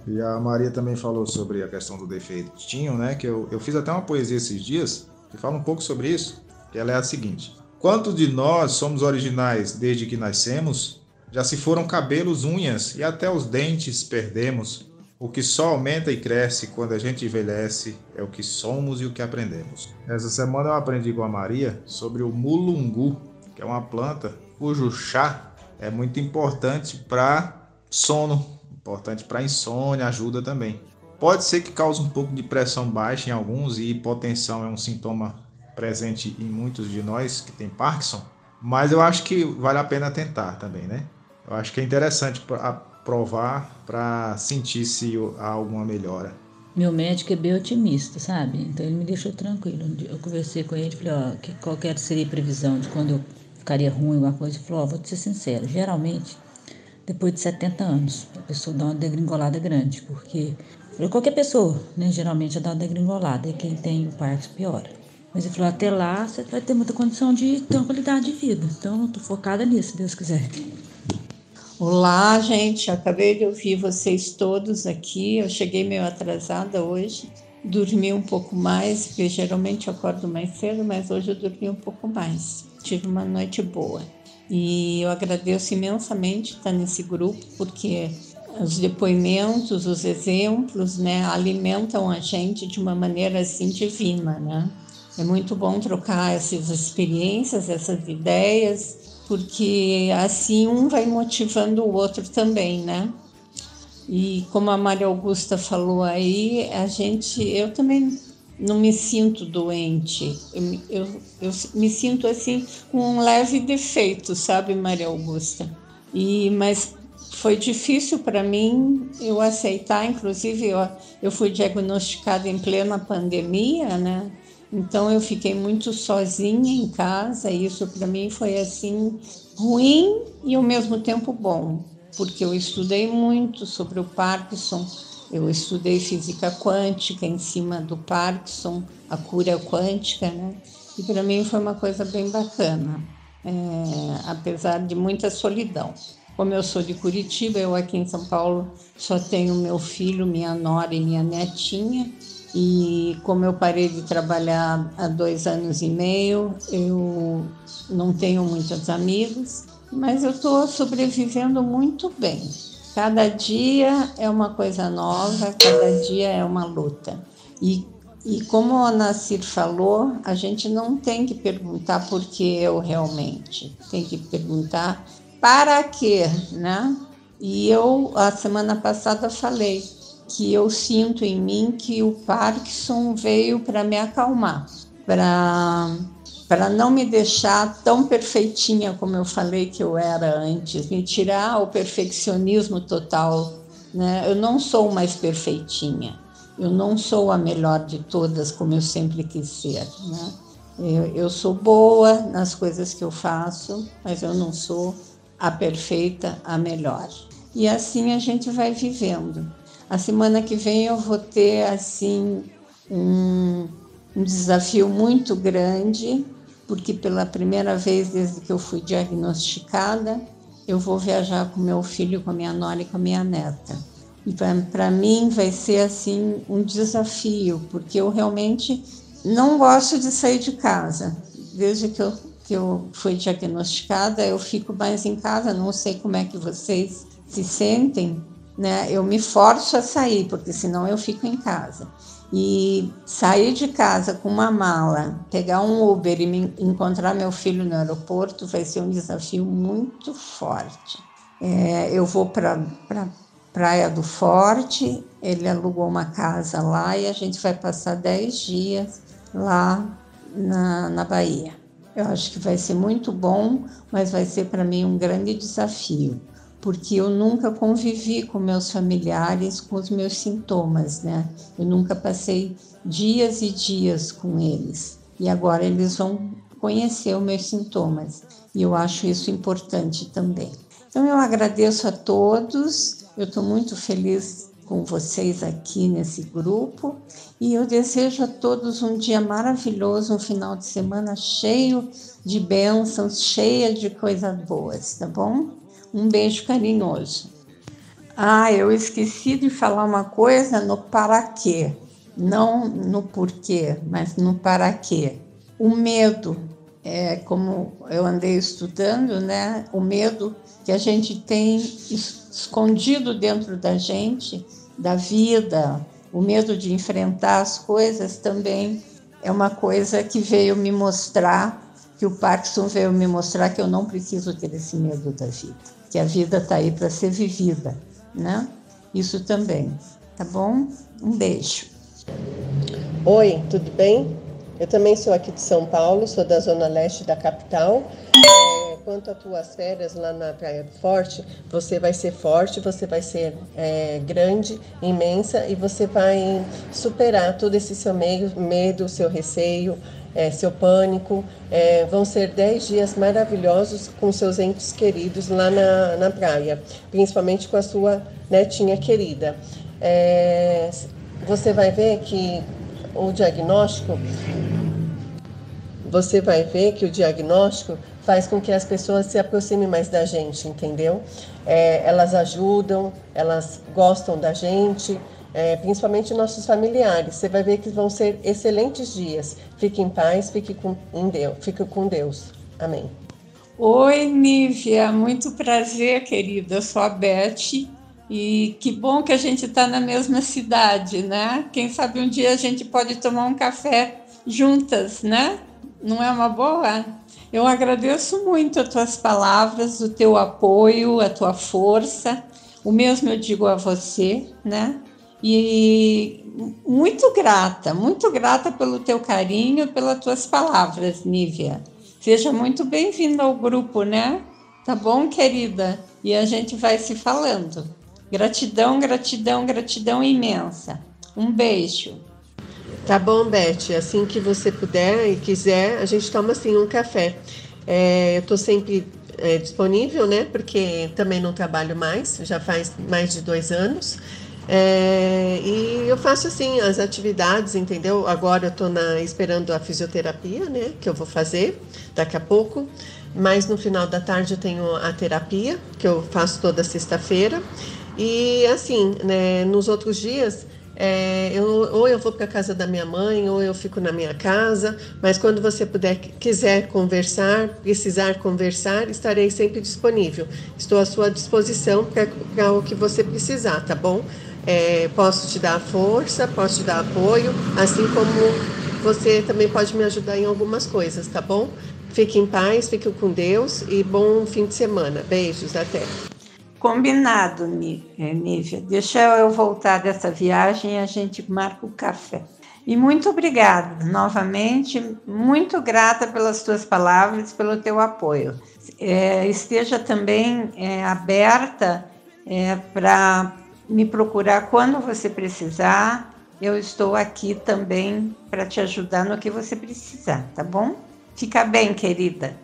E a Maria também falou sobre a questão do defeitinho, né? Que eu, eu fiz até uma poesia esses dias que fala um pouco sobre isso. Que ela é a seguinte: Quantos de nós somos originais desde que nascemos? Já se foram cabelos, unhas e até os dentes perdemos. O que só aumenta e cresce quando a gente envelhece é o que somos e o que aprendemos. Essa semana eu aprendi com a Maria sobre o mulungu, que é uma planta cujo chá é muito importante para sono, Importante para insônia, ajuda também. Pode ser que cause um pouco de pressão baixa em alguns e hipotensão é um sintoma presente em muitos de nós que tem Parkinson, mas eu acho que vale a pena tentar também, né? Eu acho que é interessante provar para sentir se há alguma melhora. Meu médico é bem otimista, sabe? Então ele me deixou tranquilo. Eu conversei com ele, falei, ó, que qualquer seria a previsão de quando eu ficaria ruim, alguma coisa. Ele falou, ó, vou te ser sincero, geralmente, depois de 70 anos, a pessoa dá uma degringolada grande, porque qualquer pessoa, né, geralmente dá uma degringolada, e quem tem o Parkinson piora. Mas ele falou, até lá você vai ter muita condição de qualidade de vida. Então, eu tô focada nisso, se Deus quiser. Olá, gente. Acabei de ouvir vocês todos aqui. Eu cheguei meio atrasada hoje. Dormi um pouco mais, porque geralmente eu acordo mais cedo, mas hoje eu dormi um pouco mais. Tive uma noite boa. E eu agradeço imensamente estar nesse grupo, porque os depoimentos, os exemplos, né, alimentam a gente de uma maneira assim divina, né? É muito bom trocar essas experiências, essas ideias, porque assim um vai motivando o outro também, né? E como a Maria Augusta falou aí, a gente, eu também não me sinto doente, eu, eu, eu me sinto assim com um leve defeito, sabe, Maria Augusta? E mas foi difícil para mim eu aceitar, inclusive eu, eu fui diagnosticada em plena pandemia, né? Então eu fiquei muito sozinha em casa e isso para mim foi assim ruim e ao mesmo tempo bom, porque eu estudei muito sobre o Parkinson, eu estudei física quântica em cima do Parkinson, a cura quântica, né? E para mim foi uma coisa bem bacana, é, apesar de muita solidão. Como eu sou de Curitiba, eu aqui em São Paulo só tenho meu filho, minha nora e minha netinha. E como eu parei de trabalhar há dois anos e meio, eu não tenho muitos amigos, mas eu estou sobrevivendo muito bem. Cada dia é uma coisa nova, cada dia é uma luta. E, e como a Nassir falou, a gente não tem que perguntar por que eu realmente, tem que perguntar para quê, né? E eu, a semana passada, falei que eu sinto em mim que o Parkinson veio para me acalmar, para para não me deixar tão perfeitinha como eu falei que eu era antes, me tirar o perfeccionismo total. Né? Eu não sou mais perfeitinha, eu não sou a melhor de todas como eu sempre quis ser. Né? Eu, eu sou boa nas coisas que eu faço, mas eu não sou a perfeita, a melhor. E assim a gente vai vivendo. A semana que vem eu vou ter assim um, um desafio muito grande, porque pela primeira vez desde que eu fui diagnosticada, eu vou viajar com meu filho, com a minha nora e com a minha neta. E para mim vai ser assim um desafio, porque eu realmente não gosto de sair de casa. Desde que eu, que eu fui diagnosticada, eu fico mais em casa, não sei como é que vocês se sentem, né? Eu me forço a sair, porque senão eu fico em casa. E sair de casa com uma mala, pegar um Uber e me encontrar meu filho no aeroporto vai ser um desafio muito forte. É, eu vou para pra Praia do Forte, ele alugou uma casa lá e a gente vai passar 10 dias lá na, na Bahia. Eu acho que vai ser muito bom, mas vai ser para mim um grande desafio porque eu nunca convivi com meus familiares com os meus sintomas, né? Eu nunca passei dias e dias com eles. E agora eles vão conhecer os meus sintomas. E eu acho isso importante também. Então eu agradeço a todos. Eu estou muito feliz com vocês aqui nesse grupo e eu desejo a todos um dia maravilhoso, um final de semana cheio de bênçãos, cheia de coisas boas, tá bom? Um beijo carinhoso. Ah, eu esqueci de falar uma coisa no para quê. Não no porquê, mas no para quê. O medo, é como eu andei estudando, né? O medo que a gente tem escondido dentro da gente, da vida, o medo de enfrentar as coisas também é uma coisa que veio me mostrar, que o Parkinson veio me mostrar que eu não preciso ter esse medo da vida que a vida está aí para ser vivida, né? Isso também, tá bom? Um beijo. Oi, tudo bem? Eu também sou aqui de São Paulo, sou da zona leste da capital. Quanto às tuas férias lá na Praia Forte, você vai ser forte, você vai ser é, grande, imensa e você vai superar todo esse seu medo, seu receio, é, seu pânico. É, vão ser 10 dias maravilhosos com seus entes queridos lá na, na praia, principalmente com a sua netinha querida. É, você vai ver que o diagnóstico, você vai ver que o diagnóstico faz com que as pessoas se aproximem mais da gente, entendeu? É, elas ajudam, elas gostam da gente, é, principalmente nossos familiares. Você vai ver que vão ser excelentes dias. Fique em paz, fique com, em Deus, fique com Deus. Amém. Oi, Nívia, muito prazer, querida. Eu sou a Beth e que bom que a gente está na mesma cidade, né? Quem sabe um dia a gente pode tomar um café juntas, né? Não é uma boa? Eu agradeço muito as tuas palavras, o teu apoio, a tua força. O mesmo eu digo a você, né? E muito grata, muito grata pelo teu carinho, pelas tuas palavras, Nívia. Seja muito bem-vinda ao grupo, né? Tá bom, querida? E a gente vai se falando. Gratidão, gratidão, gratidão imensa. Um beijo. Tá bom, Beth. Assim que você puder e quiser, a gente toma assim um café. É, eu estou sempre é, disponível, né? Porque também não trabalho mais, já faz mais de dois anos. É, e eu faço assim as atividades, entendeu? Agora eu estou esperando a fisioterapia, né? Que eu vou fazer daqui a pouco. Mas no final da tarde eu tenho a terapia, que eu faço toda sexta-feira. E assim, né, nos outros dias, é, eu, ou eu vou para a casa da minha mãe, ou eu fico na minha casa. Mas quando você puder, quiser conversar, precisar conversar, estarei sempre disponível. Estou à sua disposição para o que você precisar, tá bom? É, posso te dar força, posso te dar apoio, assim como você também pode me ajudar em algumas coisas, tá bom? Fique em paz, fique com Deus e bom fim de semana. Beijos, até. Combinado, é, Nívia. Deixa eu voltar dessa viagem e a gente marca o café. E muito obrigada novamente, muito grata pelas tuas palavras, pelo teu apoio. É, esteja também é, aberta é, para me procurar quando você precisar. Eu estou aqui também para te ajudar no que você precisar, tá bom? Fica bem, querida.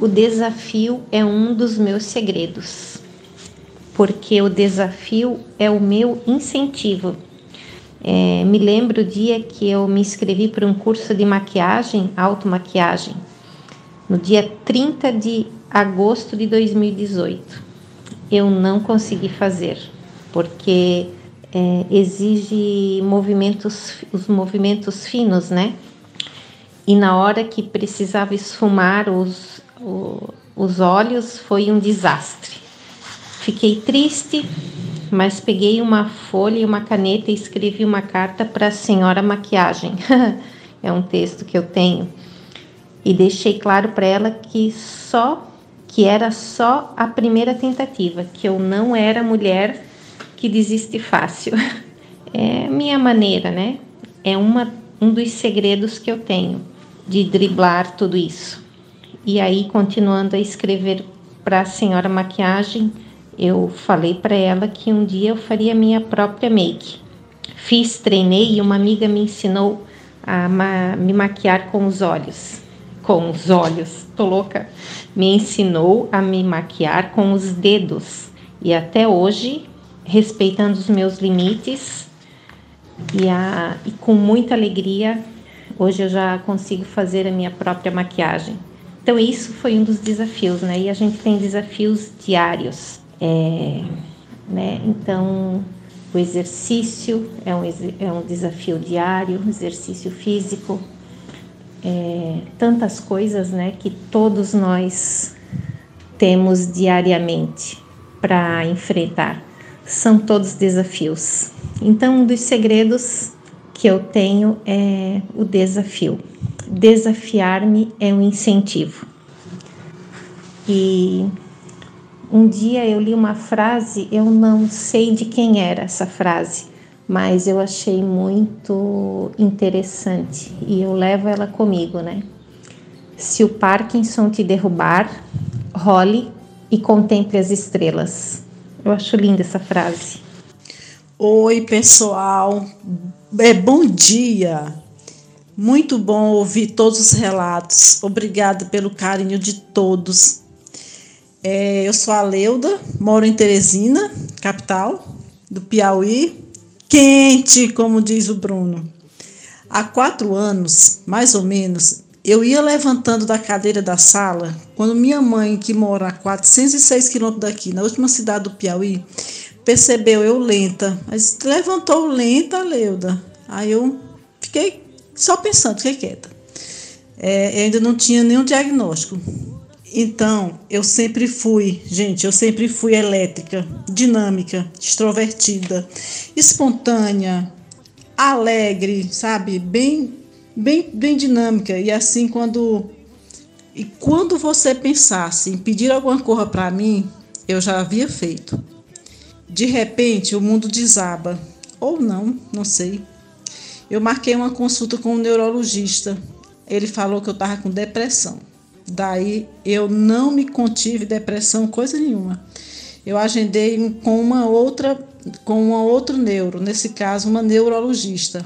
O desafio é um dos meus segredos porque o desafio é o meu incentivo. É, me lembro o dia que eu me inscrevi para um curso de maquiagem, automaquiagem, no dia 30 de agosto de 2018. Eu não consegui fazer, porque é, exige movimentos, os movimentos finos, né? E na hora que precisava esfumar os, os olhos, foi um desastre. Fiquei triste, mas peguei uma folha e uma caneta e escrevi uma carta para a senhora maquiagem. [LAUGHS] é um texto que eu tenho. E deixei claro para ela que só que era só a primeira tentativa, que eu não era mulher que desiste fácil. [LAUGHS] É minha maneira, né? É uma, um dos segredos que eu tenho de driblar tudo isso. E aí, continuando a escrever para a senhora maquiagem, eu falei para ela que um dia eu faria minha própria make. Fiz, treinei e uma amiga me ensinou a ma me maquiar com os olhos. Com os olhos, tô louca. Me ensinou a me maquiar com os dedos. E até hoje, respeitando os meus limites e, a, e com muita alegria, hoje eu já consigo fazer a minha própria maquiagem. Então, isso foi um dos desafios, né? E a gente tem desafios diários é, né? Então, o exercício é um, é um desafio diário, exercício físico, é, tantas coisas né, que todos nós temos diariamente para enfrentar. São todos desafios. Então, um dos segredos que eu tenho é o desafio. Desafiar-me é um incentivo. E um dia eu li uma frase, eu não sei de quem era essa frase, mas eu achei muito interessante e eu levo ela comigo, né? Se o Parkinson te derrubar, role e contemple as estrelas. Eu acho linda essa frase. Oi, pessoal. É bom dia. Muito bom ouvir todos os relatos. Obrigada pelo carinho de todos. É, eu sou a Leuda, moro em Teresina, capital do Piauí. Quente, como diz o Bruno. Há quatro anos, mais ou menos, eu ia levantando da cadeira da sala quando minha mãe, que mora a 406 quilômetros daqui, na última cidade do Piauí, percebeu eu lenta. Mas levantou lenta, Leuda. Aí eu fiquei só pensando, fiquei quieta. É, eu ainda não tinha nenhum diagnóstico. Então, eu sempre fui, gente, eu sempre fui elétrica, dinâmica, extrovertida, espontânea, alegre, sabe? Bem bem, bem dinâmica. E assim, quando. E quando você pensasse em pedir alguma coisa para mim, eu já havia feito. De repente, o mundo desaba. Ou não, não sei. Eu marquei uma consulta com um neurologista. Ele falou que eu estava com depressão. Daí eu não me contive depressão, coisa nenhuma. Eu agendei com uma outra, com uma outro neuro, nesse caso uma neurologista.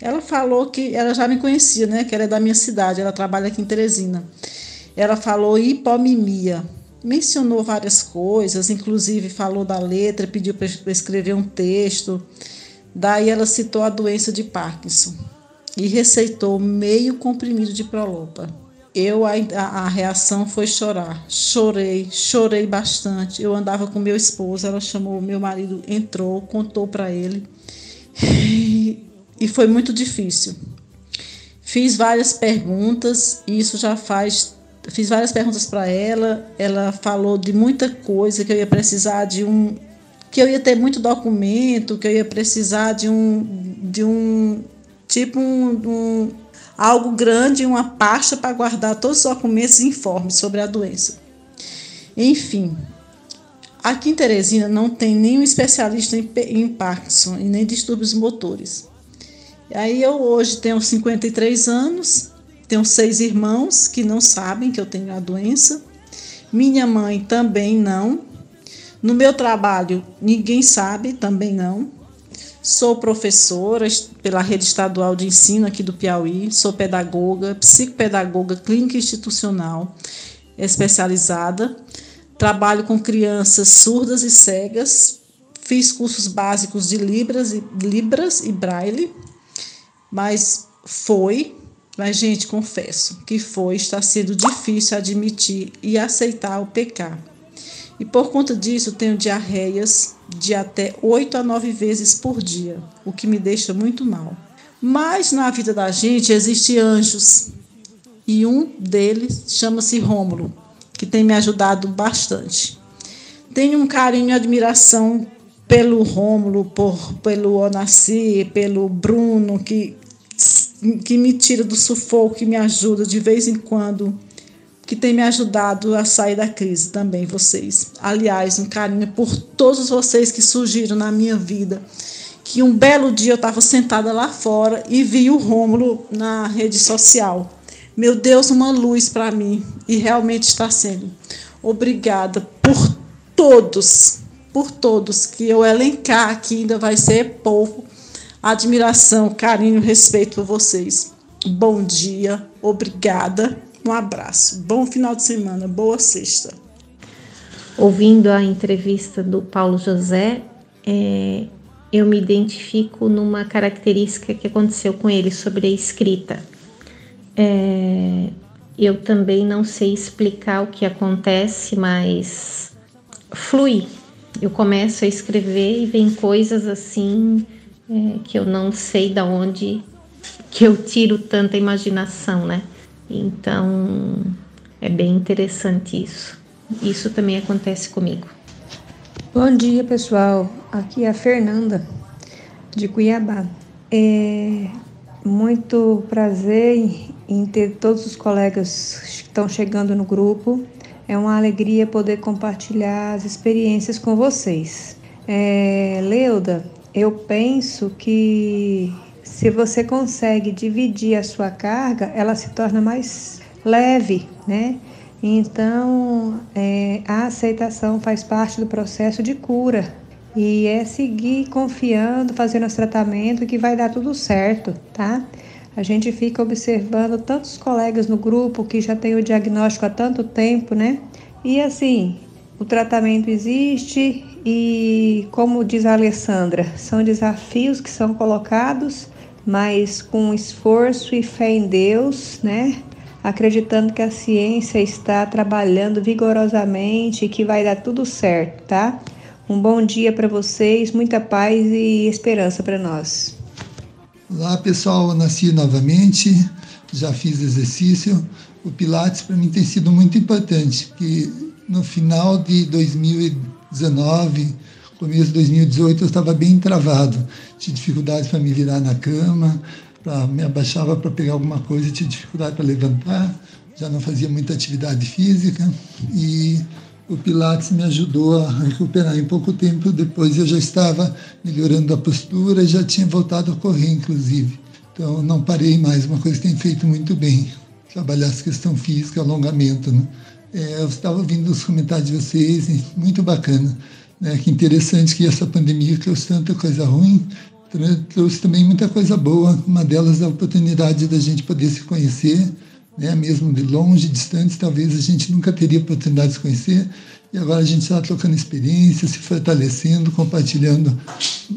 Ela falou que ela já me conhecia, né? Que ela é da minha cidade, ela trabalha aqui em Teresina. Ela falou hipomimia. Mencionou várias coisas, inclusive falou da letra, pediu para escrever um texto. Daí ela citou a doença de Parkinson e receitou meio comprimido de Prolopa. Eu a, a, reação foi chorar. Chorei, chorei bastante. Eu andava com meu esposo, ela chamou meu marido, entrou, contou para ele e foi muito difícil. Fiz várias perguntas, e isso já faz. Fiz várias perguntas para ela. Ela falou de muita coisa que eu ia precisar de um. que eu ia ter muito documento, que eu ia precisar de um. de um. tipo um, um algo grande, uma pasta para guardar todos os documentos e informes sobre a doença. Enfim, aqui em Teresina não tem nenhum especialista em, em Parkinson e nem distúrbios motores. Aí eu hoje tenho 53 anos, tenho seis irmãos que não sabem que eu tenho a doença. Minha mãe também não. No meu trabalho, ninguém sabe, também não. Sou professora pela rede estadual de ensino aqui do Piauí, sou pedagoga, psicopedagoga clínica institucional especializada. Trabalho com crianças surdas e cegas. Fiz cursos básicos de Libras e, Libras e Braille mas foi, mas gente, confesso que foi, está sendo difícil admitir e aceitar o pecar. E por conta disso, tenho diarreias de até 8 a 9 vezes por dia, o que me deixa muito mal. Mas na vida da gente existem anjos, e um deles chama-se Rômulo, que tem me ajudado bastante. Tenho um carinho e admiração pelo Rômulo, por, pelo Onassi, pelo Bruno, que que me tira do sufoco, que me ajuda de vez em quando, que tem me ajudado a sair da crise também, vocês. Aliás, um carinho por todos vocês que surgiram na minha vida. Que um belo dia eu estava sentada lá fora e vi o Rômulo na rede social. Meu Deus, uma luz para mim. E realmente está sendo. Obrigada por todos, por todos que eu elencar aqui, ainda vai ser pouco admiração, carinho, respeito por vocês. Bom dia, obrigada, um abraço, bom final de semana, boa sexta. Ouvindo a entrevista do Paulo José, é, eu me identifico numa característica que aconteceu com ele sobre a escrita. É, eu também não sei explicar o que acontece, mas flui. Eu começo a escrever e vem coisas assim é, que eu não sei da onde que eu tiro tanta imaginação, né? Então é bem interessante isso. Isso também acontece comigo. Bom dia, pessoal. Aqui é a Fernanda de Cuiabá. É muito prazer em ter todos os colegas que estão chegando no grupo. É uma alegria poder compartilhar as experiências com vocês. É, Leuda, eu penso que se você consegue dividir a sua carga, ela se torna mais leve, né? Então, é, a aceitação faz parte do processo de cura e é seguir confiando, fazendo os tratamentos que vai dar tudo certo, tá? A gente fica observando tantos colegas no grupo que já tem o diagnóstico há tanto tempo, né? E assim, o tratamento existe e, como diz a Alessandra, são desafios que são colocados, mas com esforço e fé em Deus, né? Acreditando que a ciência está trabalhando vigorosamente e que vai dar tudo certo, tá? Um bom dia para vocês, muita paz e esperança para nós. Olá pessoal, eu nasci novamente, já fiz exercício. O Pilates para mim tem sido muito importante, porque no final de 2019, começo de 2018, eu estava bem travado. Tinha dificuldade para me virar na cama, pra, me abaixava para pegar alguma coisa, tinha dificuldade para levantar, já não fazia muita atividade física e o Pilates me ajudou a recuperar em pouco tempo. Depois eu já estava melhorando a postura e já tinha voltado a correr, inclusive. Então não parei mais, uma coisa que tem feito muito bem. Trabalhar essa questão física, alongamento. Né? É, eu estava ouvindo os comentários de vocês, muito bacana. Né? Que interessante que essa pandemia trouxe tanta coisa ruim, trouxe também muita coisa boa. Uma delas é a oportunidade da gente poder se conhecer, né? mesmo de longe, distante, talvez a gente nunca teria oportunidade de se conhecer. E agora a gente está trocando experiências, se fortalecendo, compartilhando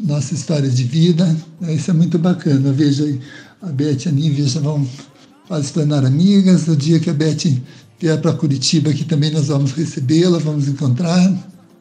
nossa história de vida. Né? Isso é muito bacana. Veja aí, a Beth e a Nívia já vão quase tornar amigas. O dia que a Beth vier para Curitiba, aqui também nós vamos recebê-la, vamos encontrar.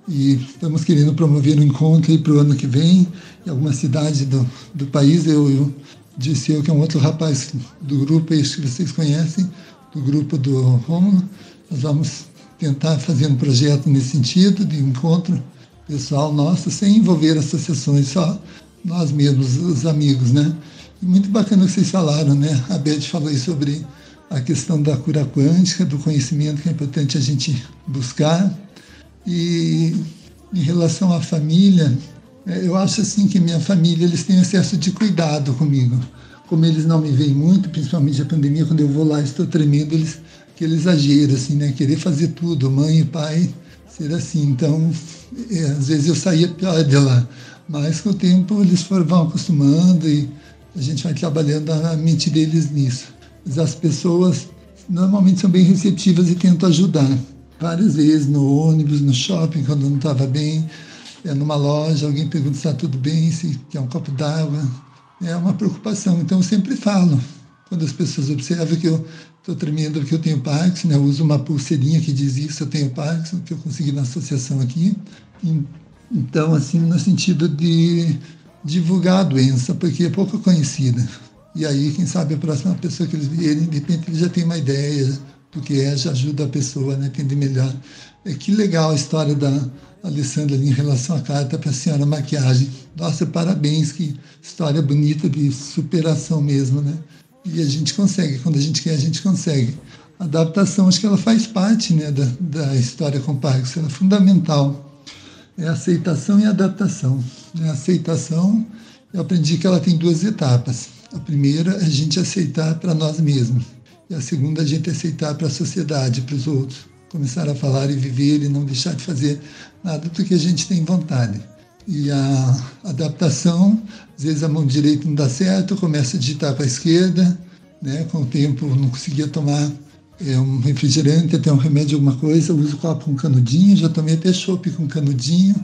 E estamos querendo promover um encontro para o ano que vem, em alguma cidade do, do país. Eu, eu disse eu que é um outro rapaz do grupo, esse que vocês conhecem, do grupo do Rômulo. Nós vamos tentar fazer um projeto nesse sentido, de encontro pessoal nosso, sem envolver associações, só nós mesmos, os amigos, né? E muito bacana o que vocês falaram, né? A Beth falou aí sobre a questão da cura quântica, do conhecimento que é importante a gente buscar. E em relação à família, é, eu acho assim que minha família eles têm excesso de cuidado comigo. Como eles não me veem muito, principalmente a pandemia, quando eu vou lá estou tremendo, eles aquele exagero assim, né? Querer fazer tudo, mãe e pai ser assim. Então, é, às vezes eu saía pior de lá, mas com o tempo eles foram, vão acostumando e a gente vai trabalhando a mente deles nisso. Mas as pessoas normalmente são bem receptivas e tentam ajudar. Várias vezes no ônibus, no shopping, quando não estava bem, é numa loja, alguém pergunta se está tudo bem, se quer um copo d'água. É uma preocupação. Então eu sempre falo, quando as pessoas observam que eu estou tremendo porque eu tenho Parkinson, né? eu uso uma pulseirinha que diz isso, eu tenho Parkinson, que eu consegui na associação aqui. Então, assim, no sentido de divulgar a doença, porque é pouco conhecida. E aí, quem sabe, a próxima pessoa que eles virem, de repente, ele já tem uma ideia do que é, já ajuda a pessoa né, a entender melhor. É que legal a história da Alessandra em relação à carta para a senhora maquiagem. Nossa, parabéns, que história bonita de superação mesmo, né? E a gente consegue, quando a gente quer, a gente consegue. A adaptação, acho que ela faz parte né, da, da história com Parkinson, ela é fundamental. É aceitação e adaptação. A aceitação, eu aprendi que ela tem duas etapas. A primeira é a gente aceitar para nós mesmos. E a segunda, a gente aceitar para a sociedade, para os outros. Começar a falar e viver e não deixar de fazer nada do que a gente tem vontade. E a adaptação, às vezes a mão direita não dá certo, começa a digitar para a esquerda, né? com o tempo não conseguia tomar é, um refrigerante, até um remédio, alguma coisa, uso o copo com canudinho, já tomei até chopp com canudinho,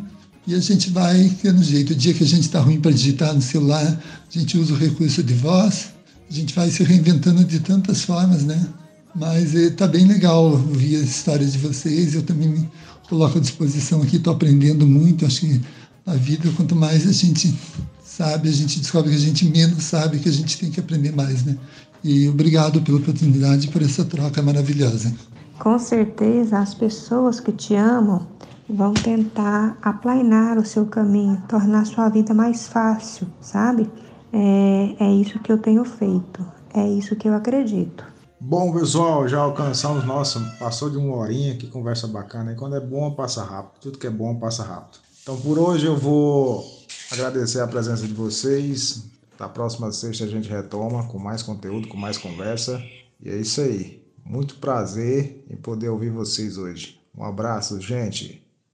e a gente vai tendo jeito. O dia que a gente está ruim para digitar no celular, a gente usa o recurso de voz, a gente vai se reinventando de tantas formas, né? Mas está eh, bem legal ouvir as histórias de vocês. Eu também me coloco à disposição aqui, estou aprendendo muito. Acho que na vida, quanto mais a gente sabe, a gente descobre que a gente menos sabe, que a gente tem que aprender mais, né? E obrigado pela oportunidade, por essa troca maravilhosa. Com certeza, as pessoas que te amam vão tentar aplainar o seu caminho, tornar sua vida mais fácil, sabe? É, é isso que eu tenho feito, é isso que eu acredito. Bom, pessoal, já alcançamos, nossa, passou de uma horinha, que conversa bacana. E quando é bom, passa rápido. Tudo que é bom, passa rápido. Então, por hoje eu vou Agradecer a presença de vocês. Da próxima sexta a gente retoma com mais conteúdo, com mais conversa. E é isso aí. Muito prazer em poder ouvir vocês hoje. Um abraço, gente.